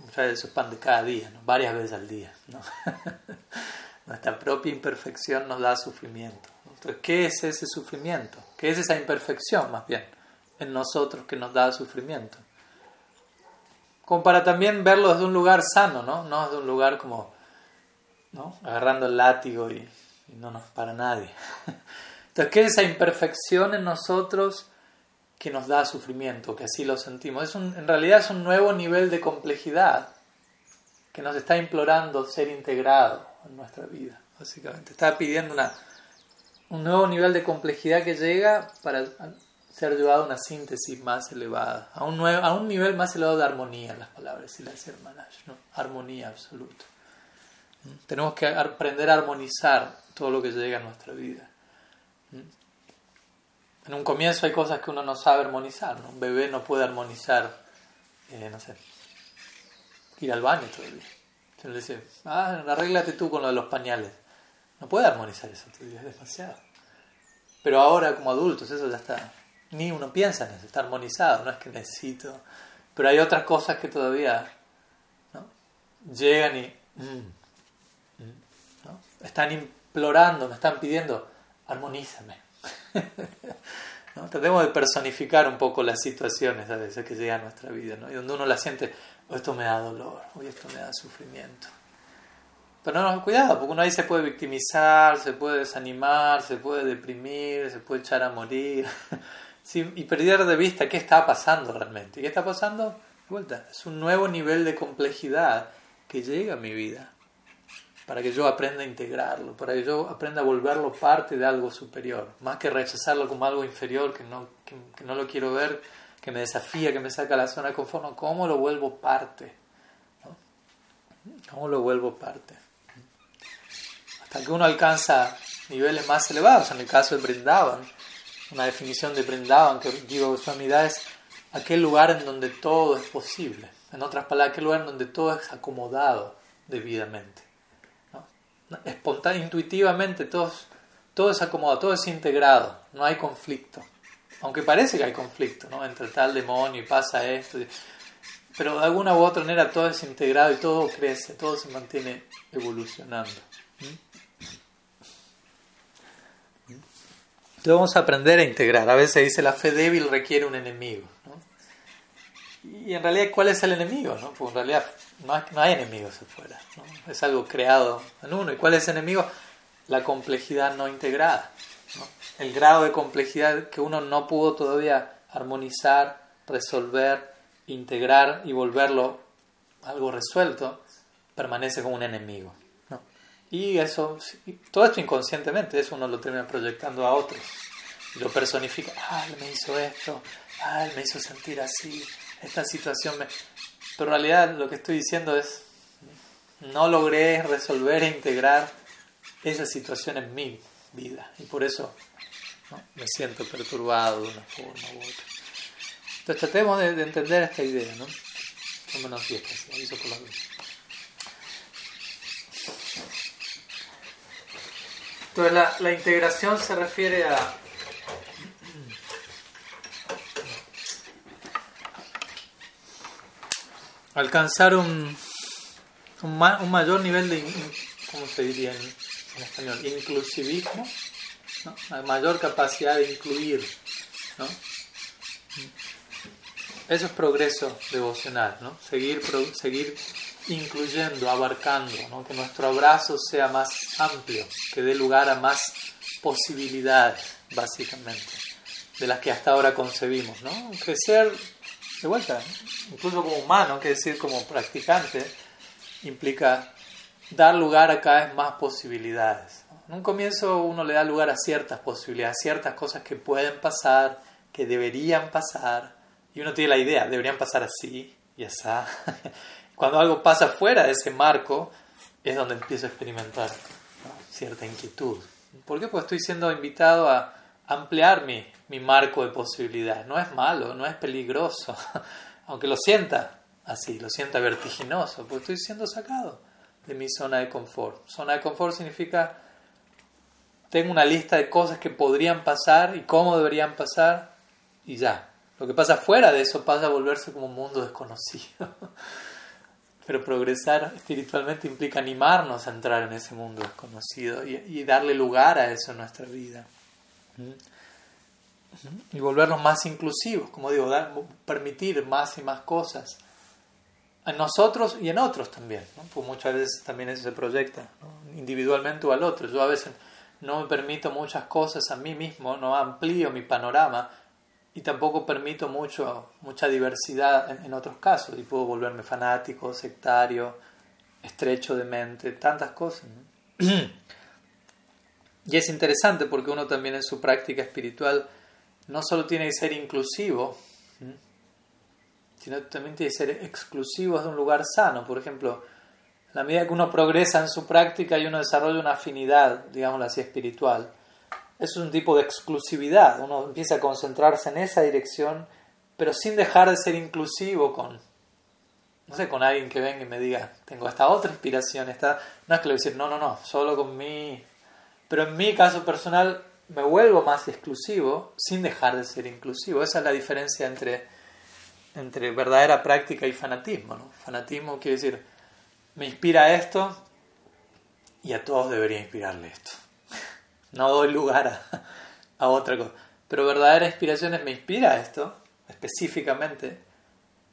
Muchas veces eso es pan de cada día, varias veces al día. nuestra propia imperfección nos da sufrimiento. Entonces, ¿qué es ese sufrimiento? ¿Qué es esa imperfección más bien en nosotros que nos da sufrimiento? Como para también verlo desde un lugar sano, ¿no? No desde un lugar como ¿no? agarrando el látigo y, y no nos para nadie. Entonces, ¿qué es esa imperfección en nosotros? Que nos da sufrimiento, que así lo sentimos. Es un, en realidad es un nuevo nivel de complejidad que nos está implorando ser integrado en nuestra vida, básicamente. Está pidiendo una, un nuevo nivel de complejidad que llega para ser llevado a una síntesis más elevada, a un, nuevo, a un nivel más elevado de armonía, las palabras y las hermanas, ¿no? armonía absoluta. Tenemos que aprender a armonizar todo lo que llega a nuestra vida. En un comienzo hay cosas que uno no sabe armonizar. ¿no? Un bebé no puede armonizar, eh, no sé, ir al baño día. Se le dice, ah, arréglate tú con lo de los pañales. No puede armonizar eso, es demasiado. Pero ahora como adultos eso ya está, ni uno piensa en eso, está armonizado, no es que necesito. Pero hay otras cosas que todavía llegan y mm, mm, están implorando, me están pidiendo, armonízame. ¿no? Tratemos de personificar un poco las situaciones a veces que llegan a nuestra vida, ¿no? y donde uno la siente, oh, esto me da dolor, o esto me da sufrimiento. Pero no, cuidado, porque uno ahí se puede victimizar, se puede desanimar, se puede deprimir, se puede echar a morir, y perder de vista qué está pasando realmente. ¿Qué está pasando? vuelta, es un nuevo nivel de complejidad que llega a mi vida para que yo aprenda a integrarlo, para que yo aprenda a volverlo parte de algo superior, más que rechazarlo como algo inferior, que no, que, no lo quiero ver, que me desafía, que me saca la zona de confort, ¿cómo lo vuelvo parte? ¿Cómo lo vuelvo parte? Hasta que uno alcanza niveles más elevados, en el caso de Brindavan, una definición de Brindavan que digo, unidad es aquel lugar en donde todo es posible, en otras palabras, aquel lugar en donde todo es acomodado debidamente espontáneo, intuitivamente, todo, todo es acomodado, todo es integrado, no hay conflicto. Aunque parece que hay conflicto, ¿no? Entre tal demonio y pasa esto. Pero de alguna u otra manera todo es integrado y todo crece, todo se mantiene evolucionando. Entonces vamos a aprender a integrar. A veces dice la fe débil requiere un enemigo. Y en realidad, ¿cuál es el enemigo? ¿no? Porque en realidad no hay, enemigos afuera. Es algo creado en uno. ¿Y cuál es el enemigo? La complejidad no integrada. El grado de complejidad que uno no pudo todavía armonizar, resolver, integrar y volverlo algo resuelto, permanece como un enemigo. Y eso, todo esto inconscientemente, eso uno lo termina proyectando a otros. Lo personifica, ah, él me hizo esto, ah, él me hizo sentir así, esta situación me... Pero en realidad lo que estoy diciendo es, no logré resolver e integrar esa situación en mi vida y por eso me siento perturbado de una forma u otra. Entonces tratemos de, entender esta idea, ¿no? Son menos 10, aviso por la luz. Entonces la integración se refiere a alcanzar un, un, mayor nivel de, ¿cómo se diría en, español? Inclusivismo, ¿no? Una mayor capacidad de incluir. Eso es progreso devocional, ¿no? Seguir, seguir incluyendo, abarcando, ¿no? que nuestro abrazo sea más amplio, que dé lugar a más posibilidades, básicamente, de las que hasta ahora concebimos. ¿no? Crecer, de vuelta, incluso como humano, que decir como practicante, implica dar lugar a cada vez más posibilidades. En un comienzo uno le da lugar a ciertas posibilidades, a ciertas cosas que pueden pasar, que deberían pasar, y uno tiene la idea, deberían pasar así y así. Cuando algo pasa fuera de ese marco, es donde empiezo a experimentar cierta inquietud. ¿Por qué? Pues estoy siendo invitado a ampliar mi, mi marco de posibilidades. No es malo, no es peligroso, aunque lo sienta así, lo sienta vertiginoso, pues estoy siendo sacado de mi zona de confort. Zona de confort significa, tengo una lista de cosas que podrían pasar y cómo deberían pasar y ya. Lo que pasa fuera de eso pasa a volverse como un mundo desconocido. Pero progresar espiritualmente implica animarnos a entrar en ese mundo desconocido y, darle lugar a eso en nuestra vida. Y volvernos más inclusivos, como digo, permitir más y más cosas en nosotros y en otros también. Pues muchas veces también eso se proyecta, individualmente o al otro. Yo a veces no me permito muchas cosas a mí mismo, no amplío mi panorama y tampoco permito mucho, mucha diversidad en, otros casos y puedo volverme fanático, sectario, estrecho de mente, tantas cosas. y es interesante porque uno también en su práctica espiritual no solo tiene que ser inclusivo, sino también tiene que ser exclusivo de un lugar sano. Por ejemplo, a medida que uno progresa en su práctica y uno desarrolla una afinidad, digamos así, espiritual, es un tipo de exclusividad. Uno empieza a concentrarse en esa dirección, pero sin dejar de ser inclusivo con, no sé, con alguien que venga y me diga, tengo esta otra inspiración, esta... no es que le voy a decir, no, no, no, solo con mí. Pero en mi caso personal me vuelvo más exclusivo sin dejar de ser inclusivo. Esa es la diferencia entre, entre verdadera práctica y fanatismo. ¿no? Fanatismo quiere decir, me inspira esto y a todos debería inspirarle esto no doy lugar a, otra cosa. Pero verdadera inspiración es me inspira esto, específicamente,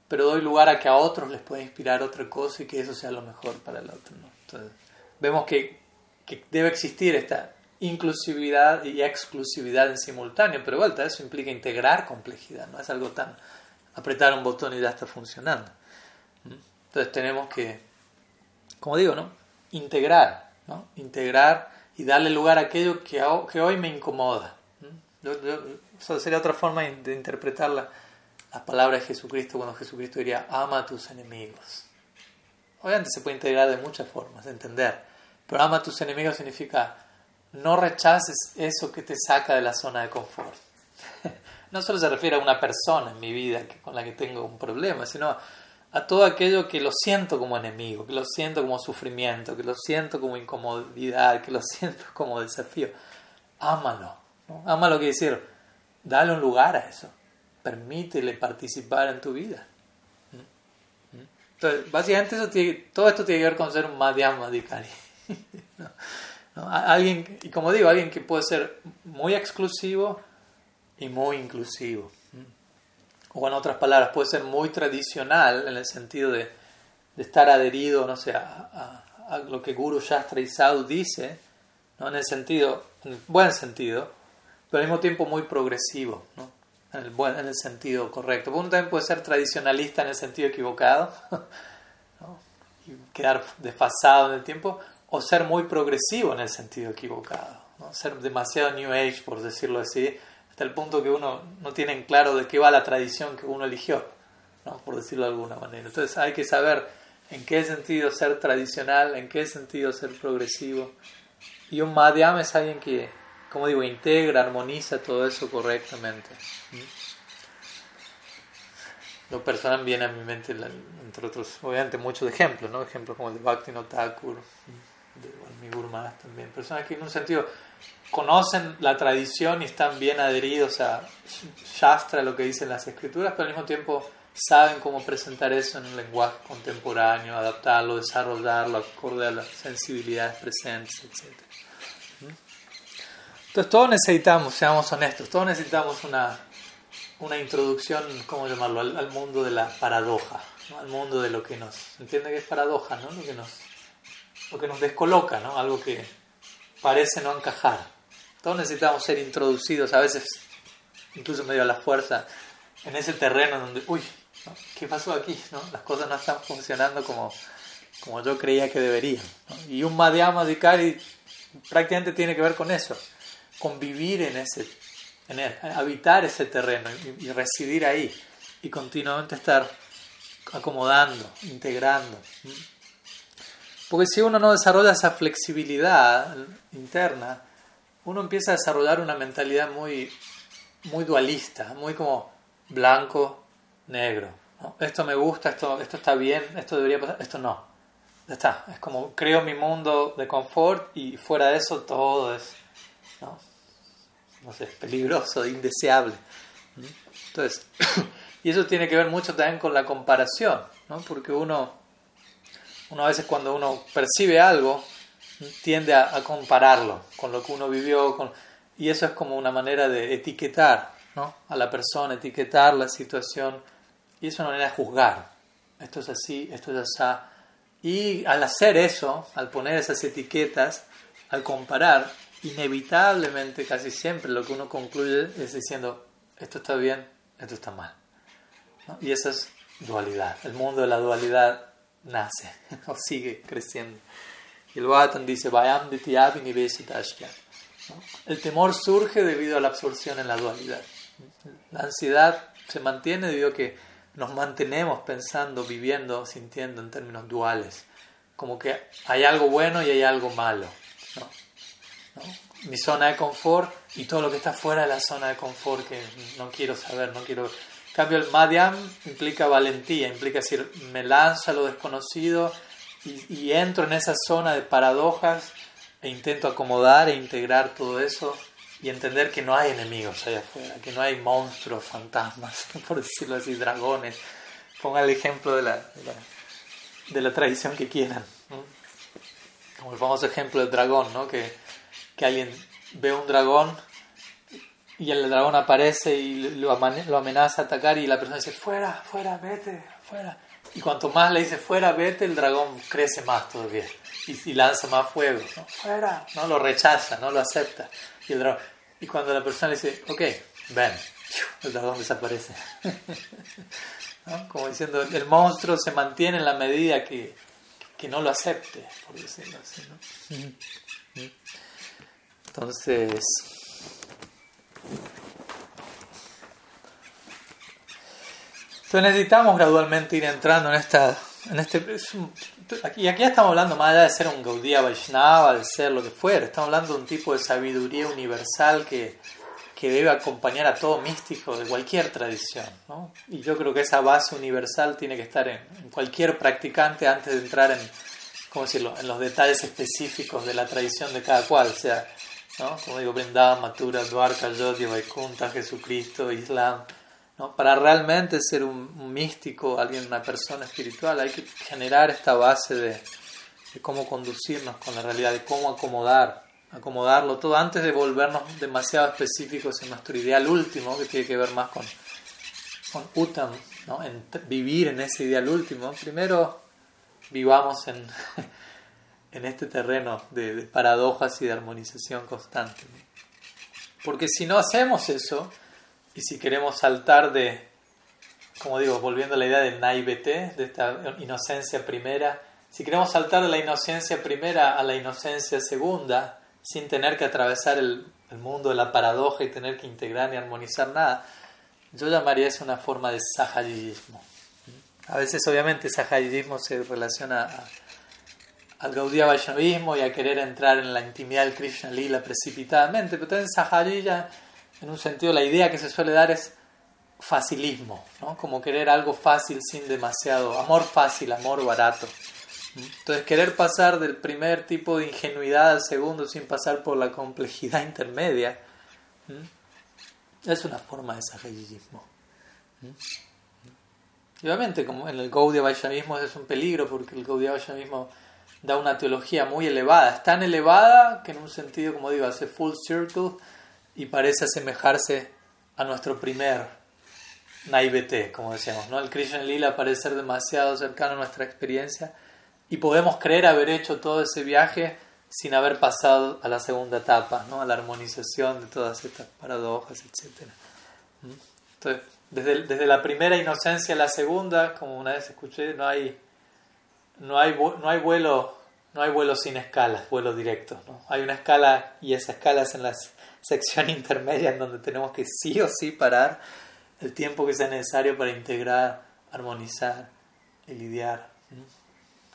pero doy lugar a que a otros les pueda inspirar otra cosa y que eso sea lo mejor para el otro. Entonces, vemos que, que, debe existir esta inclusividad y exclusividad en simultáneo, pero vuelta, eso implica integrar complejidad, no es algo tan apretar un botón y ya está funcionando. Entonces tenemos que, como digo, ¿no? integrar, ¿no? integrar y darle lugar a aquello que, hoy me incomoda. eso sería otra forma de interpretar la, las palabras de Jesucristo cuando Jesucristo diría, ama a tus enemigos. Obviamente se puede integrar de muchas formas, de entender, pero ama a tus enemigos significa no rechaces eso que te saca de la zona de confort. no solo se refiere a una persona en mi vida con la que tengo un problema, sino a todo aquello que lo siento como enemigo, que lo siento como sufrimiento, que lo siento como incomodidad, que lo siento como desafío. Ámalo. ¿no? Ámalo quiere decir, dale un lugar a eso. Permítele participar en tu vida. ¿Mm? ¿Mm? Entonces, básicamente todo esto tiene que ver con ser un Madhyam. Alguien, y como digo, alguien que puede ser muy exclusivo y muy inclusivo o en otras palabras, puede ser muy tradicional en el sentido de, de estar adherido, no sé, a, a, lo que Guru Shastra y Sadhu dice, ¿no? en el sentido, en el buen sentido, pero al mismo tiempo muy progresivo, ¿no? en, el buen, en el sentido correcto. Uno también puede ser tradicionalista en el sentido equivocado, ¿no? y quedar desfasado en el tiempo, o ser muy progresivo en el sentido equivocado, ¿no? ser demasiado New Age, por decirlo así, hasta el punto que uno no tiene en claro de qué va la tradición que uno eligió, ¿no? por decirlo de alguna manera. Entonces hay que saber en qué sentido ser tradicional, en qué sentido ser progresivo. Y un madhyam es alguien que, como digo, integra, armoniza todo eso correctamente. Lo personal viene a mi mente, entre otros, obviamente muchos ejemplos, ¿no? Ejemplos como el de Bhakti Thakur, de, mi Guru también. Personas que en un sentido conocen la tradición y están bien adheridos a Shastra, lo que dicen las escrituras, pero al mismo tiempo saben cómo presentar eso en un lenguaje contemporáneo, adaptarlo, desarrollarlo acorde a las sensibilidades presentes, etc. ¿Mm? Entonces todos necesitamos, seamos honestos, todos necesitamos una, una introducción, ¿cómo llamarlo?, al, mundo de la paradoja, al mundo de lo que nos, ¿entiende que es paradoja? ¿no? Lo, que nos, lo que nos descoloca, ¿no? algo que parece no encajar. Todos necesitamos ser introducidos, a veces incluso medio a la fuerza, en ese terreno donde, uy, ¿qué pasó aquí? ¿no? Las cosas no están funcionando como, como yo creía que deberían. Y un Madhyama Dikari prácticamente tiene que ver con eso, con vivir en ese, en habitar ese terreno y, y residir ahí y continuamente estar acomodando, integrando. Porque si uno no desarrolla esa flexibilidad interna, uno empieza a desarrollar una mentalidad muy, muy dualista, muy como blanco, negro. Esto me gusta, esto, esto está bien, esto debería pasar, esto no. Ya está, es como creo mi mundo de confort y fuera de eso todo es, no, no sé, peligroso, indeseable. Entonces, y eso tiene que ver mucho también con la comparación, ¿no? porque uno, uno a veces cuando uno percibe algo, tiende a, compararlo con lo que uno vivió, con, y eso es como una manera de etiquetar ¿no? a la persona, etiquetar la situación, y es una manera de juzgar. Esto es así, esto es así. Y al hacer eso, al poner esas etiquetas, al comparar, inevitablemente, casi siempre, lo que uno concluye es diciendo, esto está bien, esto está mal. Y esa es dualidad. El mundo de la dualidad nace o sigue creciendo. Y el Bhattan dice, El temor surge debido a la absorción en la dualidad. La ansiedad se mantiene debido a que nos mantenemos pensando, viviendo, sintiendo en términos duales. Como que hay algo bueno y hay algo malo. Mi zona de confort y todo lo que está fuera de la zona de confort que no quiero saber, no quiero... En cambio, el madhyam implica valentía, implica decir, me lanzo a lo desconocido y, entro en esa zona de paradojas e intento acomodar e integrar todo eso y entender que no hay enemigos allá afuera, que no hay monstruos, fantasmas, por decirlo así, dragones. Ponga el ejemplo de la, de la, tradición que quieran. Como el famoso ejemplo del dragón, ¿no? que, que alguien ve un dragón y el dragón aparece y lo amenaza a atacar y la persona dice, fuera, fuera, vete, fuera. Y cuanto más le dice fuera, vete, el dragón crece más todavía. Y, y lanza más fuego. ¿no? Fuera. No lo rechaza, no lo acepta. Y, el dragón, y cuando la persona le dice, ok, ven, el dragón desaparece. Como diciendo, el monstruo se mantiene en la medida que, que no lo acepte, por decirlo así. ¿no? Entonces, Entonces necesitamos gradualmente ir entrando en esta... En este, aquí, aquí estamos hablando más allá de ser un Gaudiya Vaishnava, de ser lo que fuera, estamos hablando de un tipo de sabiduría universal que, que debe acompañar a todo místico de cualquier tradición. ¿no? Y yo creo que esa base universal tiene que estar en, cualquier practicante antes de entrar en, ¿cómo decirlo? en los detalles específicos de la tradición de cada cual, o sea, ¿no? como digo, Vrindavan, Mathura, Dwarka, Yodhya, Vaikunta, Jesucristo, Islam ¿no? Para realmente ser un, místico, alguien, una persona espiritual, hay que generar esta base de, cómo conducirnos con la realidad, de cómo acomodar, acomodarlo todo antes de volvernos demasiado específicos en nuestro ideal último, que tiene que ver más con, con Uttam, ¿no? en vivir en ese ideal último. Primero vivamos en, en este terreno de, paradojas y de armonización constante. Porque si no hacemos eso, y si queremos saltar de, como digo, volviendo a la idea del naivete, de esta inocencia primera, si queremos saltar de la inocencia primera a la inocencia segunda, sin tener que atravesar el, mundo de la paradoja y tener que integrar ni armonizar nada, yo llamaría eso una forma de sahayismo. A veces, obviamente, sahayismo se relaciona al Gaudiya Vaishnavismo y a querer entrar en la intimidad del Krishna Lila precipitadamente, pero también Sahayija en un sentido la idea que se suele dar es facilismo, ¿no? como querer algo fácil sin demasiado, amor fácil, amor barato. Entonces, querer pasar del primer tipo de ingenuidad al segundo sin pasar por la complejidad intermedia es una forma de sahajiismo. Y obviamente, como en el Gaudiya Vaishnavismo es un peligro porque el Gaudiya Vaishnavismo da una teología muy elevada. Es tan elevada que en un sentido, como digo, hace full circle y parece asemejarse a nuestro primer naivete, como decíamos. ¿no? El Krishna Lila parece ser demasiado cercano a nuestra experiencia y podemos creer haber hecho todo ese viaje sin haber pasado a la segunda etapa, ¿no? a la armonización de todas estas paradojas, etc. ¿Mm? Entonces, desde, desde la primera inocencia a la segunda, como una vez escuché, no hay, no hay, no hay vuelo no hay vuelo sin escalas, vuelo directo. ¿no? Hay una escala y esa escala es en la sección intermedia en donde tenemos que sí o sí parar el tiempo que sea necesario para integrar, armonizar y lidiar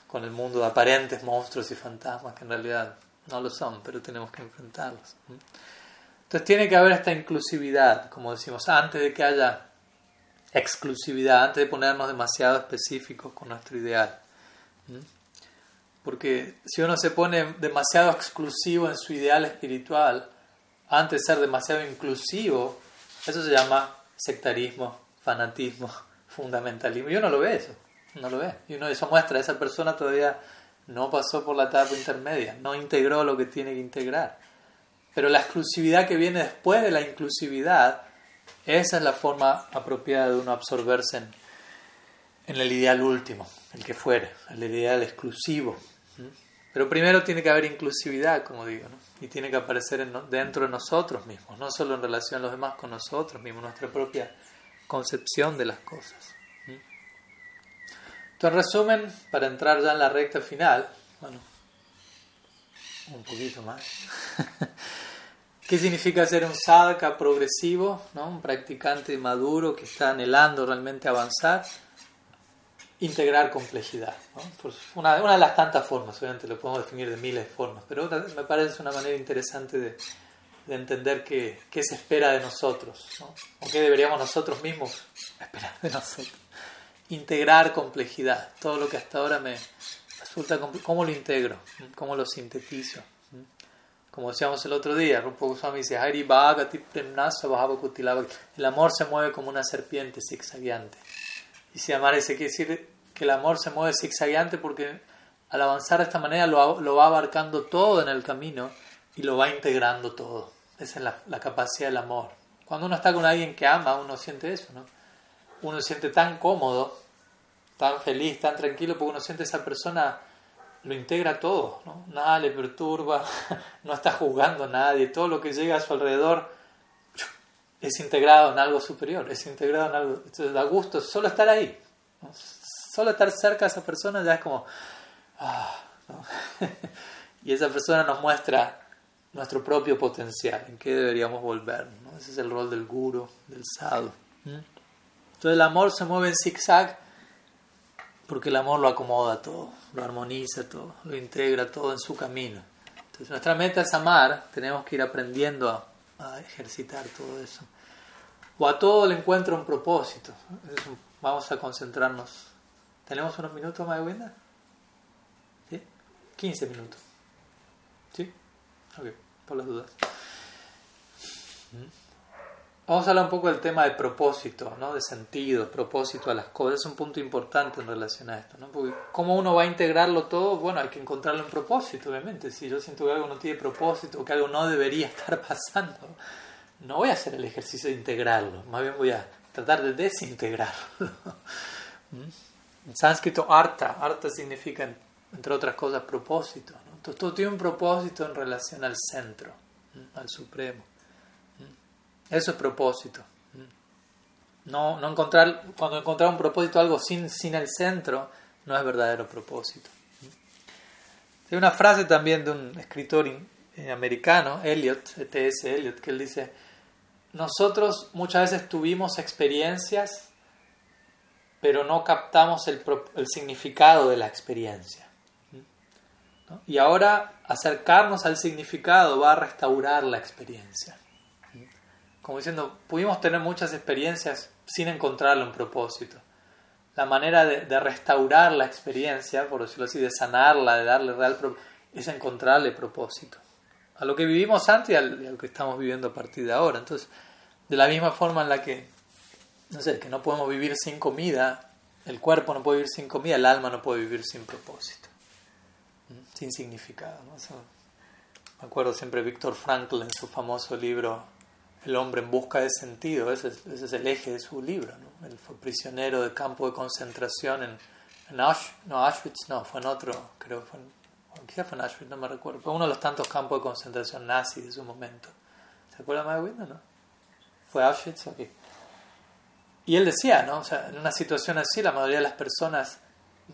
con el mundo de aparentes monstruos y fantasmas que en realidad no lo son, pero tenemos que enfrentarlos. Entonces tiene que haber esta inclusividad, como decimos, antes de que haya exclusividad, antes de ponernos demasiado específicos con nuestro ideal. Porque si uno se pone demasiado exclusivo en su ideal espiritual, antes de ser demasiado inclusivo, eso se llama sectarismo, fanatismo, fundamentalismo. Y uno lo ve eso no lo ve. Y uno eso muestra, esa persona todavía no pasó por la etapa intermedia, no integró lo que tiene que integrar. Pero la exclusividad que viene después de la inclusividad, esa es la forma apropiada de uno absorberse en, el ideal último, el que fuere, el ideal exclusivo. Pero primero tiene que haber inclusividad, como digo, y tiene que aparecer dentro de nosotros mismos, no solo en relación a los demás, con nosotros mismos, nuestra propia concepción de las cosas. Entonces, en resumen, para entrar ya en la recta final, bueno, un poquito más. ¿Qué significa ser un sadhaka progresivo, ¿no? un practicante maduro que está anhelando realmente avanzar? Integrar complejidad. una, de las tantas formas, obviamente lo podemos definir de miles de formas, pero me parece una manera interesante de, de entender qué, qué, se espera de nosotros, ¿no? o qué deberíamos nosotros mismos esperar de nosotros integrar complejidad. Todo lo que hasta ahora me resulta ¿Cómo lo integro? ¿Cómo lo sintetizo? Como decíamos el otro día, Rupa Goswami dice, el amor se mueve como una serpiente zigzagueante. Y si amar ese quiere decir que el amor se mueve zigzagueante porque al avanzar de esta manera lo, lo va abarcando todo en el camino y lo va integrando todo. Esa es la, la capacidad del amor. Cuando uno está con alguien que ama, uno siente eso, ¿no? uno se siente tan cómodo, tan feliz, tan tranquilo, porque uno siente esa persona lo integra todo, ¿no? nada le perturba, no está juzgando a nadie, todo lo que llega a su alrededor es integrado en algo superior, es integrado en algo, entonces da gusto solo estar ahí, solo estar cerca de esa persona ya es como, ah, y esa persona nos muestra nuestro propio potencial, en qué deberíamos volver, ¿no? ese es el rol del guru, del sadhu. Entonces el amor se mueve en zigzag porque el amor lo acomoda todo, lo armoniza todo, lo integra todo en su camino. Entonces nuestra meta es amar, tenemos que ir aprendiendo a, ejercitar todo eso. O a todo le encuentro un propósito. vamos a concentrarnos. ¿Tenemos unos minutos más de ¿Sí? 15 minutos. ¿Sí? Ok, por las dudas. ¿Mm? Vamos a hablar un poco del tema de propósito, ¿no? de sentido, propósito a las cosas. Es un punto importante en relación a esto. ¿no? Porque ¿Cómo uno va a integrarlo todo? Bueno, hay que encontrarle un propósito, obviamente. Si yo siento que algo no tiene propósito, que algo no debería estar pasando, no voy a hacer el ejercicio de integrarlo. Más bien voy a tratar de desintegrarlo. ¿Mm? En sánscrito, arta. Arta significa, entre otras cosas, propósito. Entonces todo tiene un propósito en relación al centro, al supremo. Eso es propósito. No, no encontrar, cuando encontrar un propósito, algo sin, sin el centro, no es verdadero propósito. Hay una frase también de un escritor eh, americano, Eliot, T.S. Eliot, que él dice, nosotros muchas veces tuvimos experiencias, pero no captamos el significado de la experiencia. Y ahora acercarnos al significado va a restaurar la experiencia como diciendo, pudimos tener muchas experiencias sin encontrarle un propósito. la manera de, restaurar la experiencia, por decirlo así, de sanarla, de darle real es encontrarle propósito. A lo que vivimos antes y a lo que estamos viviendo a partir de ahora. Entonces, de la misma forma en la que, no sé, que no podemos vivir sin comida, el cuerpo no puede vivir sin comida, el alma no puede vivir sin propósito, sin significado. me acuerdo siempre Víctor Frankl en su famoso libro El hombre en busca de sentido, ese es, el eje de su libro. ¿no? Él fue prisionero de campo de concentración en, Auschwitz, no, Auschwitz no, fue en otro, creo que fue en, quizás fue en Auschwitz, no me recuerdo, fue uno de los tantos campos de concentración nazis de su momento. ¿Se acuerda más de no? ¿Fue Auschwitz? Ok. Y él decía, ¿no? O sea, en una situación así, la mayoría de las personas,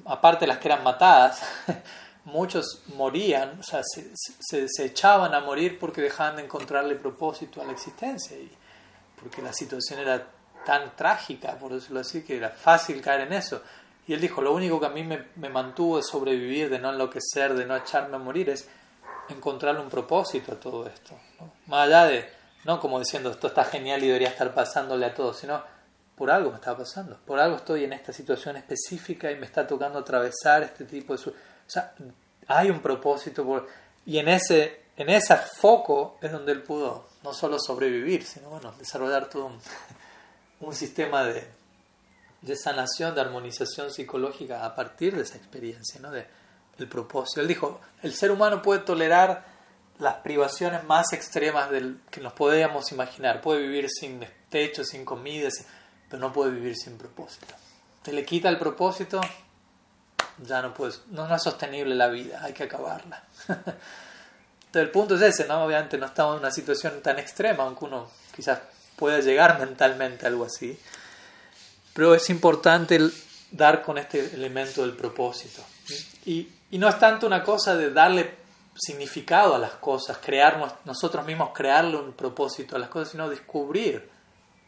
aparte de las que eran matadas, muchos morían, o sea, se, se, echaban a morir porque dejaban de encontrarle propósito a la existencia y porque la situación era tan trágica, por decirlo así, que era fácil caer en eso. Y él dijo, lo único que a mí me, me mantuvo de sobrevivir, de no enloquecer, de no echarme a morir, es encontrarle un propósito a todo esto. Más allá de, no como diciendo, esto está genial y debería estar pasándole a todos, sino por algo me está pasando, por algo estoy en esta situación específica y me está tocando atravesar este tipo de... O sea, hay un propósito por... y en ese, en ese foco es donde él pudo no solo sobrevivir, sino bueno, desarrollar todo un, un sistema de, de, sanación, de armonización psicológica a partir de esa experiencia, ¿no? de, del propósito. Él dijo, el ser humano puede tolerar las privaciones más extremas del, que nos podíamos imaginar, puede vivir sin techo, sin comida, sin, pero no puede vivir sin propósito. Te le quita el propósito, ya no puedes, no, es sostenible la vida, hay que acabarla. Entonces el punto es ese, ¿no? Obviamente no estamos en una situación tan extrema, aunque uno quizás pueda llegar mentalmente a algo así, pero es importante dar con este elemento del propósito. Y, y no es tanto una cosa de darle significado a las cosas, crear nosotros mismos crearle un propósito a las cosas, sino descubrir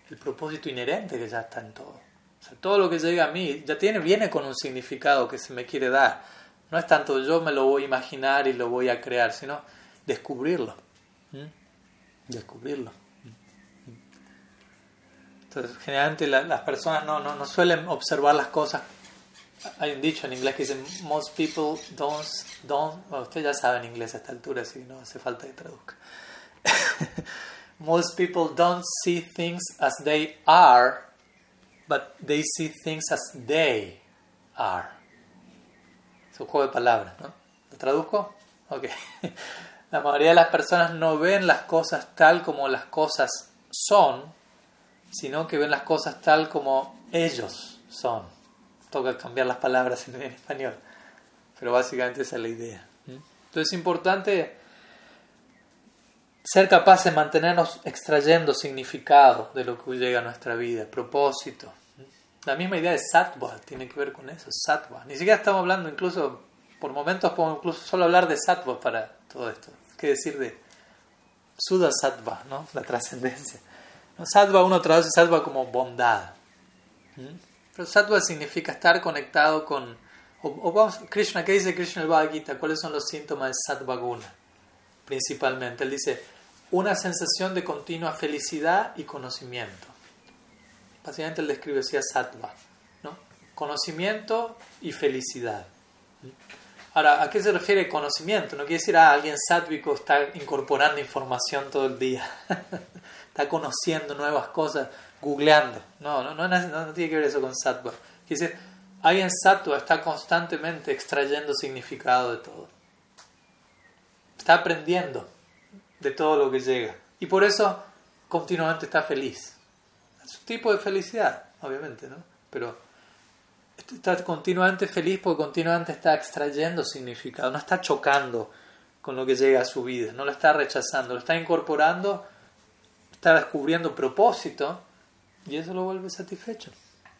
el propósito inherente que ya está en todo. Sea, todo lo que llega a mí ya tiene, viene con un significado que se me quiere dar. No es tanto yo me lo voy a imaginar y lo voy a crear, sino descubrirlo. ¿Mm? Descubrirlo. Entonces, generalmente las personas no, no, no suelen observar las cosas. Hay un dicho en inglés que dice, most people don't, don't bueno, usted ya sabe en inglés a esta altura, así no hace falta que traduzca. most people don't see things as they are, but they see things as they are. Es un juego de palabras, ¿no? ¿Lo traduzco? Ok. La mayoría de las personas no ven las cosas tal como las cosas son, sino que ven las cosas tal como ellos son. Toca cambiar las palabras en español, pero básicamente esa es la idea. Entonces es importante ser capaz de mantenernos extrayendo significado de lo que llega a nuestra vida, propósito. La misma idea de sattva tiene que ver con eso, sattva. Ni siquiera estamos hablando, incluso, por momentos podemos incluso solo hablar de sattva para todo esto. ¿Qué decir de Sudha sattva, ¿no? la trascendencia? ¿No? Sattva uno traduce sattva como bondad. Pero sattva significa estar conectado con... Krishna, ¿qué dice Krishna el Bhagavad Gita? ¿Cuáles son los síntomas de sattva guna? Principalmente, él dice, una sensación de continua felicidad y conocimiento. Básicamente él describe así sattva, ¿no? conocimiento y felicidad. Ahora, ¿a qué se refiere conocimiento? No quiere decir, ah, alguien sátvico está incorporando información todo el día, está conociendo nuevas cosas, googleando. No, no, no, no, tiene que ver eso con sattva. Quiere decir, alguien sattva está constantemente extrayendo significado de todo. Está aprendiendo de todo lo que llega. Y por eso continuamente está feliz. Es un tipo de felicidad, obviamente, ¿no? Pero está continuamente feliz porque continuamente está extrayendo significado, no está chocando con lo que llega a su vida, no lo está rechazando, lo está incorporando, está descubriendo propósito y eso lo vuelve satisfecho.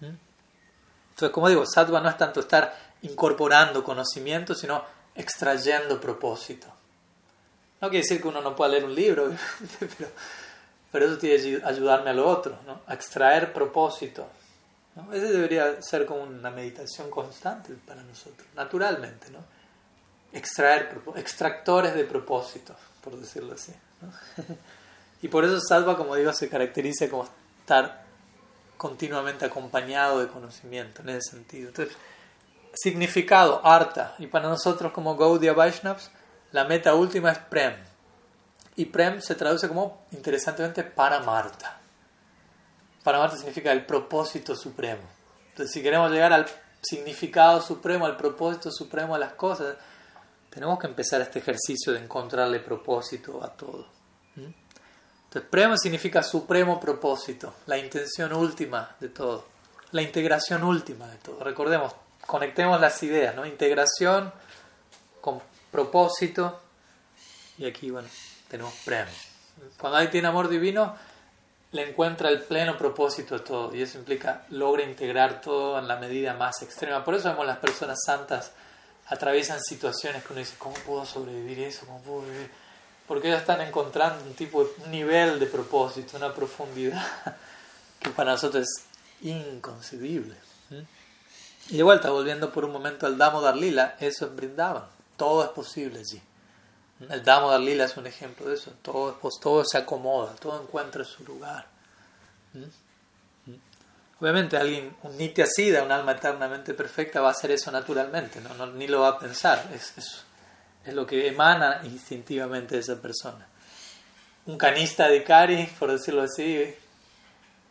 Entonces, como digo, sattva no es tanto estar incorporando conocimiento, sino extrayendo propósito. No quiere decir que uno no pueda leer un libro, pero, pero eso tiene que ayudarme a lo otro, ¿no? extraer propósito. ¿no? Ese debería ser como una meditación constante para nosotros, naturalmente. ¿no? Extraer, extractores de propósito, por decirlo así. y por eso Salva, como digo, se caracteriza como estar continuamente acompañado de conocimiento en ese sentido. Entonces, significado, arta, y para nosotros como Gaudiya Vaishnavas, la meta última es Prem. Y Prem se traduce como, interesantemente, Paramarta. Paramarta significa el propósito supremo. Entonces, si queremos llegar al significado supremo, al propósito supremo de las cosas, tenemos que empezar este ejercicio de encontrarle propósito a todo. Entonces, Prema significa supremo propósito, la intención última de todo, la integración última de todo. Recordemos, conectemos las ideas, ¿no? Integración con propósito y aquí, bueno, tenemos Prema. Cuando alguien tiene amor divino, le encuentra el pleno propósito de todo y eso implica logra integrar todo en la medida más extrema. Por eso vemos las personas santas atraviesan situaciones que uno dice, ¿cómo puedo sobrevivir eso? ¿Cómo puedo vivir? Porque ellos están encontrando un tipo de un nivel de propósito, una profundidad que para nosotros es inconcebible. Y de vuelta, volviendo por un momento al Damo Darlila, eso es. Todo es posible allí. El Damo Darlila es un ejemplo de eso. Todo, todo se acomoda, todo encuentra su lugar. Obviamente alguien, un Nitya Siddha, un alma eternamente perfecta, va a hacer eso naturalmente, ¿no? ni lo va a pensar, es, es, es, lo que emana instintivamente de esa persona. Un canista de Kari, por decirlo así,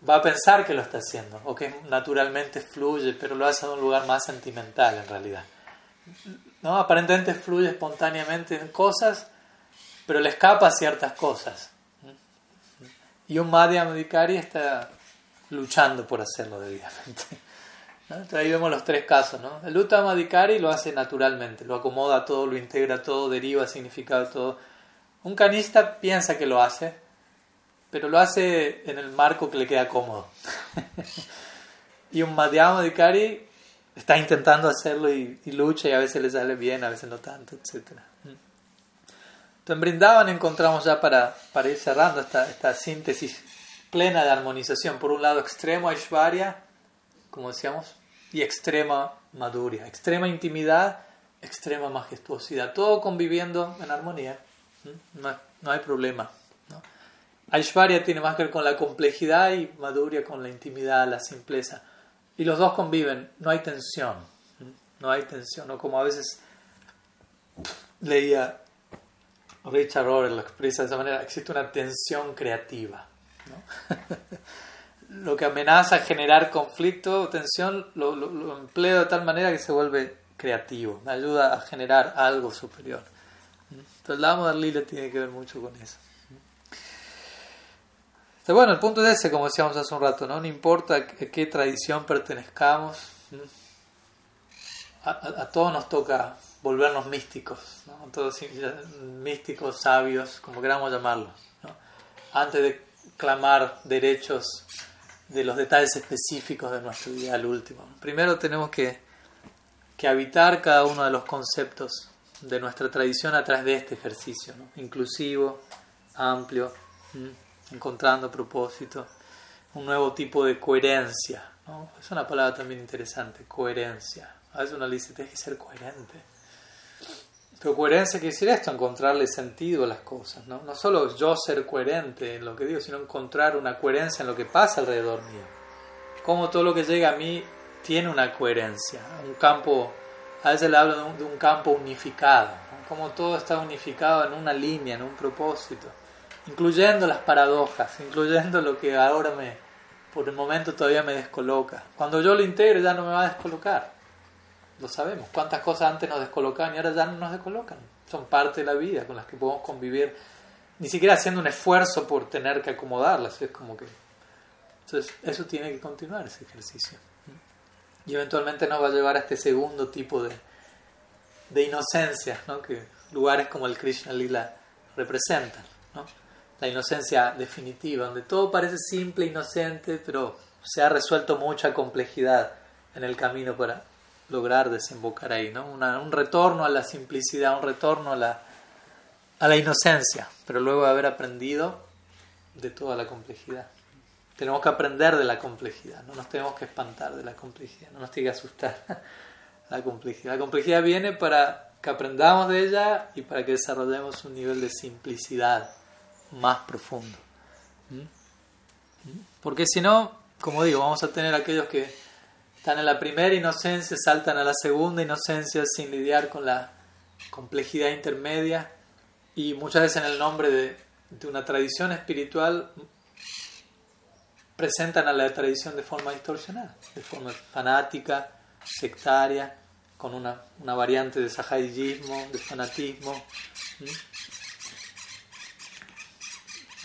va a pensar que lo está haciendo, o que naturalmente fluye, pero lo hace en un lugar más sentimental en realidad. ¿No? Aparentemente fluye espontáneamente en cosas, pero le escapa ciertas cosas. Y un Madhyamudikari está luchando por hacerlo debidamente. Entonces ahí vemos los tres casos. ¿no? El Uttama lo hace naturalmente, lo acomoda todo, lo integra todo, deriva significado todo. Un canista piensa que lo hace, pero lo hace en el marco que le queda cómodo. y un Madhyama está intentando hacerlo y, lucha y a veces le sale bien, a veces no tanto, etc. Entonces en Brindavan encontramos ya para, para ir cerrando esta, esta síntesis plena de armonización. Por un lado, extremo Aishwarya, como decíamos, y extrema Maduria. Extrema intimidad, extrema majestuosidad. Todo conviviendo en armonía. ¿Mm? No, hay problema. ¿no? Aishwarya tiene más que ver con la complejidad y Maduria con la intimidad, la simpleza. Y los dos conviven, no hay tensión. No hay tensión. ¿no? Como a veces leía Richard Rohr lo expresa de esa manera, existe una tensión creativa. lo que amenaza generar conflicto o tensión lo, lo, empleo de tal manera que se vuelve creativo, me ayuda a generar algo superior. Entonces la Lila tiene que ver mucho con eso. Bueno, el punto es ese, como decíamos hace un rato, no, no importa a qué tradición pertenezcamos, a, todos nos toca volvernos místicos, todos místicos, sabios, como queramos llamarlos. Antes de clamar derechos de los detalles específicos de nuestro ideal último. Primero tenemos que, que habitar cada uno de los conceptos de nuestra tradición a través de este ejercicio, inclusivo, amplio, encontrando propósito, un nuevo tipo de coherencia. Es una palabra también interesante, coherencia. A veces uno le dice, tienes que ser coherente pero coherencia quiere decir esto, encontrarle sentido a las cosas, ¿no? No solo yo ser coherente en lo que digo, sino encontrar una coherencia en lo que pasa alrededor mío. Cómo todo lo que llega a mí tiene una coherencia, un campo, a veces le hablo de un, campo unificado, cómo todo está unificado en una línea, en un propósito, incluyendo las paradojas, incluyendo lo que ahora me, por el momento todavía me descoloca. Cuando yo lo integre ya no me va a descolocar. Lo sabemos. ¿Cuántas cosas antes nos descolocaban y ahora ya no nos descolocan? Son parte de la vida con las que podemos convivir, ni siquiera haciendo un esfuerzo por tener que acomodarlas. Es como que. Entonces, eso tiene que continuar, ese ejercicio. Y eventualmente nos va a llevar a este segundo tipo de, de inocencia, ¿no? que lugares como el Krishna Lila representan. ¿no? La inocencia definitiva, donde todo parece simple, inocente, pero se ha resuelto mucha complejidad en el camino para lograr desembocar ahí, ¿no? un retorno a la simplicidad, un retorno a la, a la inocencia, pero luego de haber aprendido de toda la complejidad. Tenemos que aprender de la complejidad, no nos tenemos que espantar de la complejidad, no nos tiene que asustar la complejidad. La complejidad viene para que aprendamos de ella y para que desarrollemos un nivel de simplicidad más profundo. ¿Mm? ¿Mm? Porque si no, como digo, vamos a tener aquellos que están en la primera inocencia, saltan a la segunda inocencia sin lidiar con la complejidad intermedia y muchas veces en el nombre de, una tradición espiritual presentan a la tradición de forma distorsionada, de forma fanática, sectaria, con una, una variante de sahayismo, de fanatismo.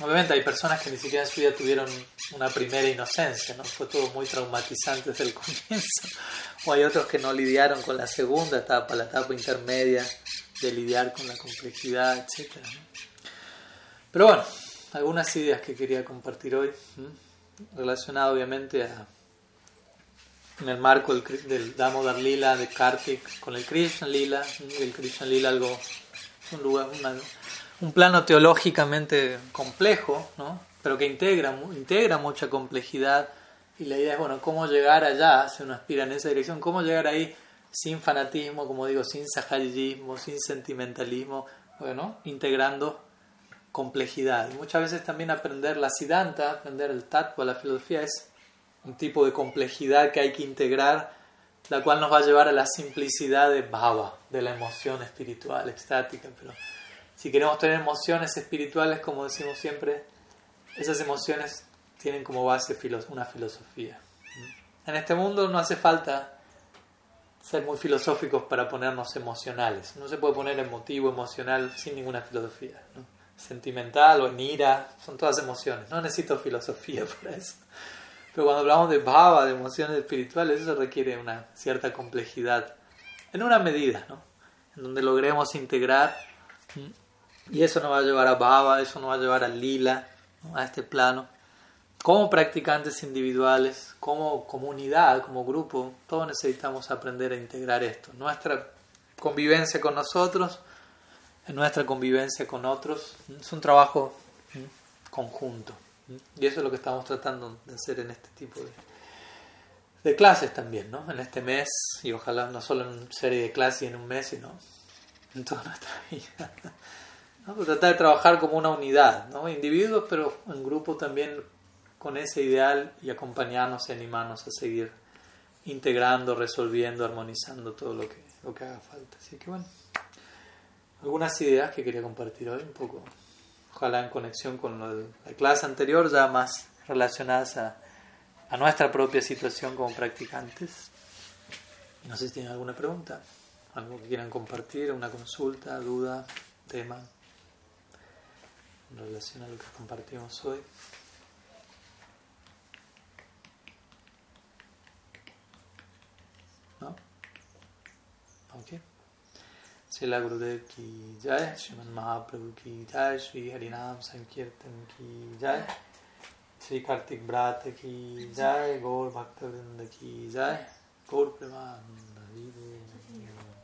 Obviamente hay personas que ni siquiera en su vida tuvieron una primera inocencia, ¿no? Fue todo muy traumatizante desde el comienzo. O hay otros que no lidiaron con la segunda etapa, la etapa intermedia de lidiar con la complejidad, etc. Pero bueno, algunas ideas que quería compartir hoy relacionado obviamente a, en el marco del, del Damodar Lila de Kartik con el Krishna Lila, el Krishna Lila algo, un lugar, un plano teológicamente complejo, ¿no? pero que integra, integra mucha complejidad y la idea es, bueno, cómo llegar allá, si uno aspira en esa dirección, cómo llegar ahí sin fanatismo, como digo, sin sahayismo, sin sentimentalismo, bueno, integrando complejidad. Y muchas veces también aprender la siddhanta, aprender el tattva, la filosofía, es un tipo de complejidad que hay que integrar, la cual nos va a llevar a la simplicidad de bhava, de la emoción espiritual, estática. Pero si queremos tener emociones espirituales, como decimos siempre, esas emociones tienen como base una filosofía. En este mundo no hace falta ser muy filosóficos para ponernos emocionales. No se puede poner emotivo, emocional sin ninguna filosofía. ¿no? sentimental o en ira, son todas emociones. No necesito filosofía para eso. Pero cuando hablamos de bhava, de emociones espirituales, eso requiere una cierta complejidad, en una medida, ¿no? En donde logremos integrar, y eso nos va a llevar a bhava, eso nos va a llevar a lila, a este plano. Como practicantes individuales, como comunidad, como grupo, todos necesitamos aprender a integrar esto. Nuestra convivencia con nosotros, nuestra convivencia con otros. Es un trabajo conjunto. Y eso es lo que estamos tratando de hacer en este tipo de, de clases también, ¿no? En este mes, y ojalá no solo en una serie de clases en un mes, sino en toda nuestra vida. ¿No? tratar de trabajar como una unidad, ¿no? Individuos, pero en grupo también con ese ideal y acompañarnos y animarnos a seguir integrando, resolviendo, armonizando todo lo que, lo que haga falta. Así que bueno algunas ideas que quería compartir hoy, un poco, ojalá en conexión con la clase anterior, ya más relacionadas a, a nuestra propia situación como practicantes. No sé si tienen alguna pregunta, algo que quieran compartir, una consulta, duda, tema en relación a lo que compartimos hoy. ¿No? ¿Ok? शिला गुरुदेव की जय श्रीमन महाप्रभु की जय श्री हरिनाम संकीर्तन की जय श्री कार्तिक ब्रात की जय गौर भक्तवृंद की जय गौर प्रमान